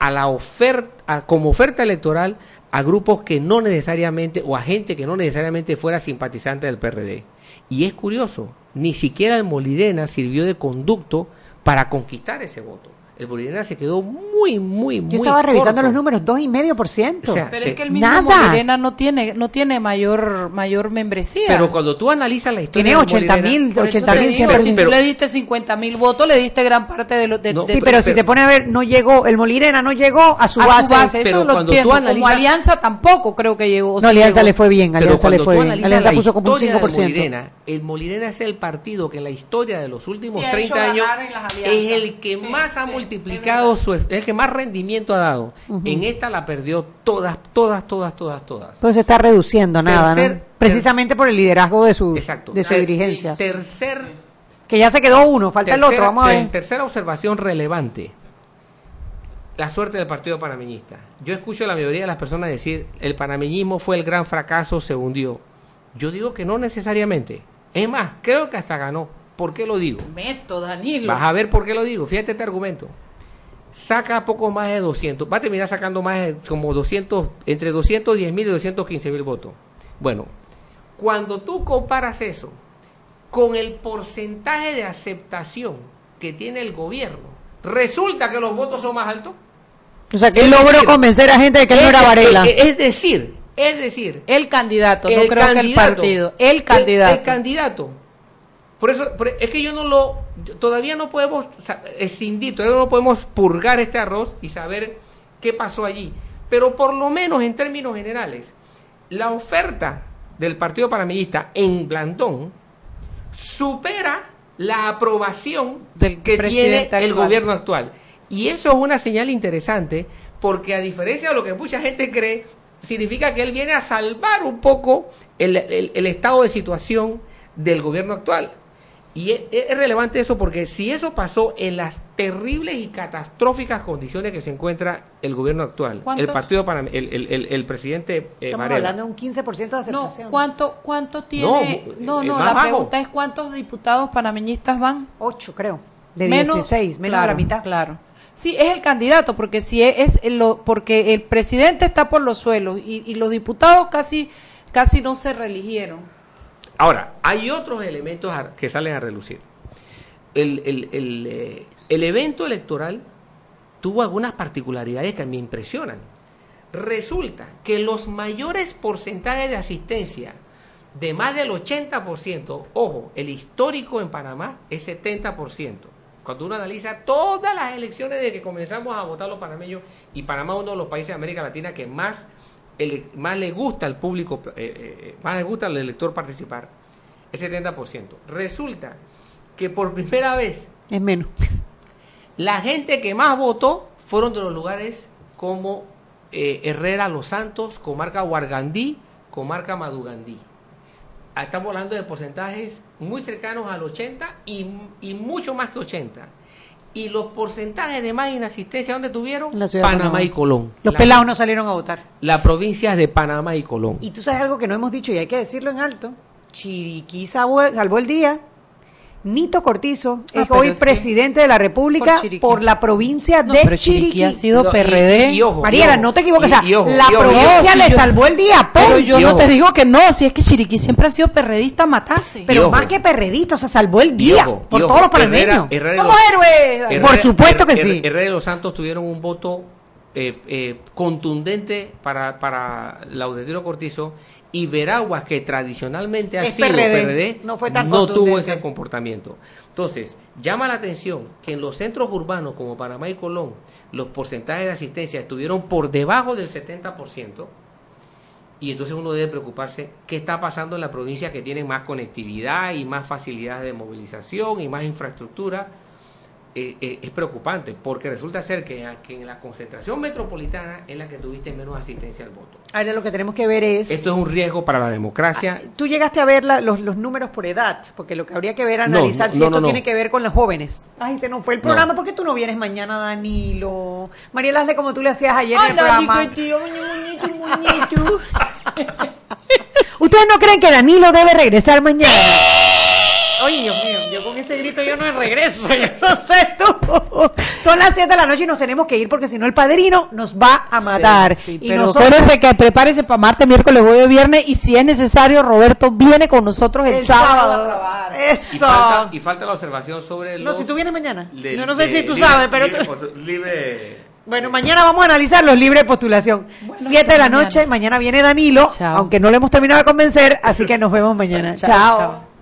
[SPEAKER 8] a la oferta, como oferta electoral a grupos que no necesariamente, o a gente que no necesariamente fuera simpatizante del PRD. Y es curioso, ni siquiera el Molirena sirvió de conducto para conquistar ese voto. El Molirena se quedó muy, muy, muy
[SPEAKER 4] Yo estaba revisando
[SPEAKER 8] corto.
[SPEAKER 4] los números, dos y medio por ciento.
[SPEAKER 8] O sea,
[SPEAKER 3] Pero
[SPEAKER 8] Sí.
[SPEAKER 3] es que el mismo
[SPEAKER 4] Nada.
[SPEAKER 3] Molirena no tiene, no tiene mayor, mayor membresía.
[SPEAKER 8] Pero cuando tú analizas la historia
[SPEAKER 4] Tiene
[SPEAKER 8] del
[SPEAKER 4] 80
[SPEAKER 8] Molirena-
[SPEAKER 4] mil,
[SPEAKER 3] Por eso
[SPEAKER 4] 80
[SPEAKER 3] te
[SPEAKER 4] mil,
[SPEAKER 3] digo,
[SPEAKER 4] 100
[SPEAKER 3] si tú
[SPEAKER 8] Pero-
[SPEAKER 3] le diste 50 mil votos, le diste gran parte de los... De,
[SPEAKER 8] No,
[SPEAKER 3] de-
[SPEAKER 4] Sí,
[SPEAKER 8] de-
[SPEAKER 4] pero,
[SPEAKER 8] pero-
[SPEAKER 4] si te pones a ver, no llegó, el Molirena no llegó a su
[SPEAKER 3] a
[SPEAKER 4] base.
[SPEAKER 3] su base, eso
[SPEAKER 8] pero
[SPEAKER 3] lo
[SPEAKER 8] cuando tú
[SPEAKER 3] entiendo. Como
[SPEAKER 8] analizas-
[SPEAKER 3] Alianza tampoco creo que llegó.
[SPEAKER 4] No,
[SPEAKER 3] sí
[SPEAKER 4] Alianza
[SPEAKER 3] llegó.
[SPEAKER 4] le fue bien, Alianza le fue bien.
[SPEAKER 8] analizas
[SPEAKER 4] Alianza puso como un
[SPEAKER 8] historia del
[SPEAKER 4] 5%.
[SPEAKER 8] Molirena, el Molirena es el partido que en la historia de los últimos
[SPEAKER 3] Sí, ha
[SPEAKER 8] 30
[SPEAKER 3] hecho
[SPEAKER 8] años es el que más ha multiplicado su es que más rendimiento ha dado. En esta la perdió todas, todas, todas, todas, todas.
[SPEAKER 4] Pues se está reduciendo nada,
[SPEAKER 8] Tercer-
[SPEAKER 4] ¿no? Precisamente por el liderazgo de su,
[SPEAKER 8] Exacto.
[SPEAKER 4] de su dirigencia.
[SPEAKER 8] Tercer,
[SPEAKER 4] Que ya se quedó uno, falta el otro,
[SPEAKER 8] tercera-
[SPEAKER 4] vamos a ver.
[SPEAKER 8] Tercera observación relevante. la suerte del partido panameñista. Yo escucho a la mayoría de las personas decir, el panameñismo fue el gran fracaso, se hundió. Yo digo que no necesariamente. Es más, creo que hasta ganó. ¿Por qué lo digo?
[SPEAKER 3] Meto, Danilo.
[SPEAKER 8] Vas a ver por qué lo digo. Fíjate este argumento. Saca poco más de 200. Va a terminar sacando más de como 200, entre 210 mil y 215 mil votos. Bueno, cuando tú comparas eso con el porcentaje de aceptación que tiene el gobierno, resulta que los votos son más altos.
[SPEAKER 4] O sea, que él logró
[SPEAKER 8] decir,
[SPEAKER 4] convencer a gente de que él no era Varela.
[SPEAKER 8] Es, es decir, es decir,
[SPEAKER 3] El candidato, no
[SPEAKER 8] el
[SPEAKER 3] creo que el
[SPEAKER 8] candidato,
[SPEAKER 3] partido. El candidato.
[SPEAKER 8] El, el candidato. Por eso, por- es que yo no lo, todavía no podemos escindir, todavía no podemos purgar este arroz y saber qué pasó allí. Pero por lo menos en términos generales, la oferta del Partido Panameñista en Blandón supera la aprobación
[SPEAKER 3] Del
[SPEAKER 8] que tiene el gobierno actual. Y eso es una señal interesante porque a diferencia de lo que mucha gente cree, significa que él viene a salvar un poco el, el- el estado de situación del gobierno actual. Y es, es relevante eso porque si eso pasó en las terribles y catastróficas condiciones que se encuentra el gobierno actual, el partido para el, el- el- el presidente eh,
[SPEAKER 4] Estamos
[SPEAKER 8] Varela.
[SPEAKER 4] hablando de un 15% de
[SPEAKER 3] No,
[SPEAKER 4] aceptación.
[SPEAKER 3] ¿cuánto, cuánto tiene?
[SPEAKER 8] No,
[SPEAKER 3] No,
[SPEAKER 8] eh,
[SPEAKER 3] no,
[SPEAKER 8] más
[SPEAKER 3] la
[SPEAKER 8] bajo.
[SPEAKER 3] pregunta es cuántos diputados panameñistas van.
[SPEAKER 4] 8, creo. De
[SPEAKER 3] Menos-
[SPEAKER 4] 16, menos
[SPEAKER 3] claro,
[SPEAKER 4] de la mitad.
[SPEAKER 3] Claro. Sí, es el candidato, porque si es, es lo, porque el presidente está por los suelos y, y los diputados casi, casi no se reeligieron.
[SPEAKER 8] Ahora, hay otros elementos que salen a relucir. El, el- el, eh, el evento electoral tuvo algunas particularidades que me impresionan. Resulta que los mayores porcentajes de asistencia, de más del 80%, ojo, el histórico en Panamá es 70%. Cuando uno analiza todas las elecciones desde que comenzamos a votar los panameños, y Panamá es uno de los países de América Latina que más, ele- más le gusta al público, eh, eh, más le gusta al elector participar, es 70%. Resulta que por primera vez
[SPEAKER 4] Es menos.
[SPEAKER 8] la gente que más votó fueron de los lugares como eh, Herrera, Los Santos, comarca Huargandí, comarca Madugandí. Estamos hablando de porcentajes muy cercanos al 80 y, y mucho más que 80. Y los porcentajes de más inasistencia, ¿dónde tuvieron?
[SPEAKER 4] En la ciudad de
[SPEAKER 8] Panamá
[SPEAKER 4] Panamá.
[SPEAKER 8] y Colón.
[SPEAKER 4] Los
[SPEAKER 8] La-
[SPEAKER 4] pelados no salieron a votar.
[SPEAKER 8] Las provincias de Panamá y Colón.
[SPEAKER 4] Y tú sabes algo que no hemos dicho y hay que decirlo en alto. Chiriquí salvó, salvó el día. Nito Cortizo
[SPEAKER 3] Ah,
[SPEAKER 4] es hoy
[SPEAKER 3] es que-
[SPEAKER 4] presidente de la República
[SPEAKER 3] Por
[SPEAKER 4] la provincia
[SPEAKER 3] No,
[SPEAKER 4] de
[SPEAKER 3] pero
[SPEAKER 4] Chiriquí.
[SPEAKER 3] Chiriquí ha sido
[SPEAKER 8] No,
[SPEAKER 3] PRD.
[SPEAKER 8] y ojo,
[SPEAKER 4] Mariela,
[SPEAKER 8] y ojo,
[SPEAKER 4] no te equivoques.
[SPEAKER 8] y-
[SPEAKER 4] o sea,
[SPEAKER 8] y ojo,
[SPEAKER 4] la
[SPEAKER 8] y ojo,
[SPEAKER 4] provincia
[SPEAKER 8] y ojo.
[SPEAKER 4] le salvó el día. ¡pum!
[SPEAKER 3] Pero yo no te digo que no, si es que Chiriquí siempre ha sido perredista, matase.
[SPEAKER 4] Pero más que perredito, se salvó el día
[SPEAKER 8] ojo,
[SPEAKER 4] por todos los panameños.
[SPEAKER 3] Somos
[SPEAKER 8] los-
[SPEAKER 3] héroes.
[SPEAKER 8] Herrera-
[SPEAKER 4] Por supuesto que sí.
[SPEAKER 8] Herrera y los Santos tuvieron un voto eh, eh, contundente para, para Laudetiro Cortizo y Veraguas, que tradicionalmente ha
[SPEAKER 4] Es
[SPEAKER 8] sido
[SPEAKER 4] PRD,
[SPEAKER 8] PRD,
[SPEAKER 4] no fue tan
[SPEAKER 8] tuvo
[SPEAKER 4] contundente.
[SPEAKER 8] ese comportamiento. Entonces, llama la atención que en los centros urbanos como Panamá y Colón, los porcentajes de asistencia estuvieron por debajo del 70%. Y entonces uno debe preocuparse qué está pasando en la provincia que tiene más conectividad y más facilidades de movilización y más infraestructura. Eh, eh, es preocupante porque resulta ser que, que en la concentración metropolitana es la que tuviste menos asistencia al voto.
[SPEAKER 4] Ahora lo que tenemos que ver es...
[SPEAKER 8] Esto es un riesgo para la democracia.
[SPEAKER 4] Tú llegaste a ver la- los, los números por edad, porque lo que habría que ver, analizar
[SPEAKER 8] no,
[SPEAKER 4] si
[SPEAKER 8] no,
[SPEAKER 4] esto
[SPEAKER 8] no, no.
[SPEAKER 4] tiene que ver con los jóvenes. Ay, se nos fue el programa,
[SPEAKER 8] No.
[SPEAKER 4] ¿por qué tú no vienes mañana, Danilo? Mariela, hazle como tú le hacías ayer en el programa. ¿Ustedes no creen que Danilo debe regresar mañana? Ay, Dios mío, ese grito yo no regreso, yo no sé tú. Son las 7 de la noche y nos tenemos que ir porque si no el padrino nos va a matar.
[SPEAKER 3] Sí,
[SPEAKER 4] y
[SPEAKER 3] pero
[SPEAKER 4] nosotros-
[SPEAKER 3] que prepárese para martes, miércoles, jueves, viernes y si es necesario, Roberto viene con nosotros el,
[SPEAKER 4] el
[SPEAKER 3] sábado.
[SPEAKER 4] sábado.
[SPEAKER 3] a trabajar.
[SPEAKER 8] Y
[SPEAKER 4] Eso.
[SPEAKER 8] falta, y falta la observación sobre
[SPEAKER 4] No,
[SPEAKER 8] los...
[SPEAKER 4] si tú vienes mañana.
[SPEAKER 8] de-
[SPEAKER 4] Yo no sé
[SPEAKER 8] de
[SPEAKER 4] si tú
[SPEAKER 8] libre-
[SPEAKER 4] sabes, pero
[SPEAKER 8] libre
[SPEAKER 4] tú-
[SPEAKER 8] libre-
[SPEAKER 4] Bueno, mañana vamos a analizar los libres de postulación. Siete de la
[SPEAKER 3] mañana.
[SPEAKER 4] noche, mañana viene Danilo,
[SPEAKER 3] Chao.
[SPEAKER 4] aunque no le hemos terminado de convencer, así que nos vemos mañana.
[SPEAKER 3] Chao,
[SPEAKER 4] chao.
[SPEAKER 3] chao.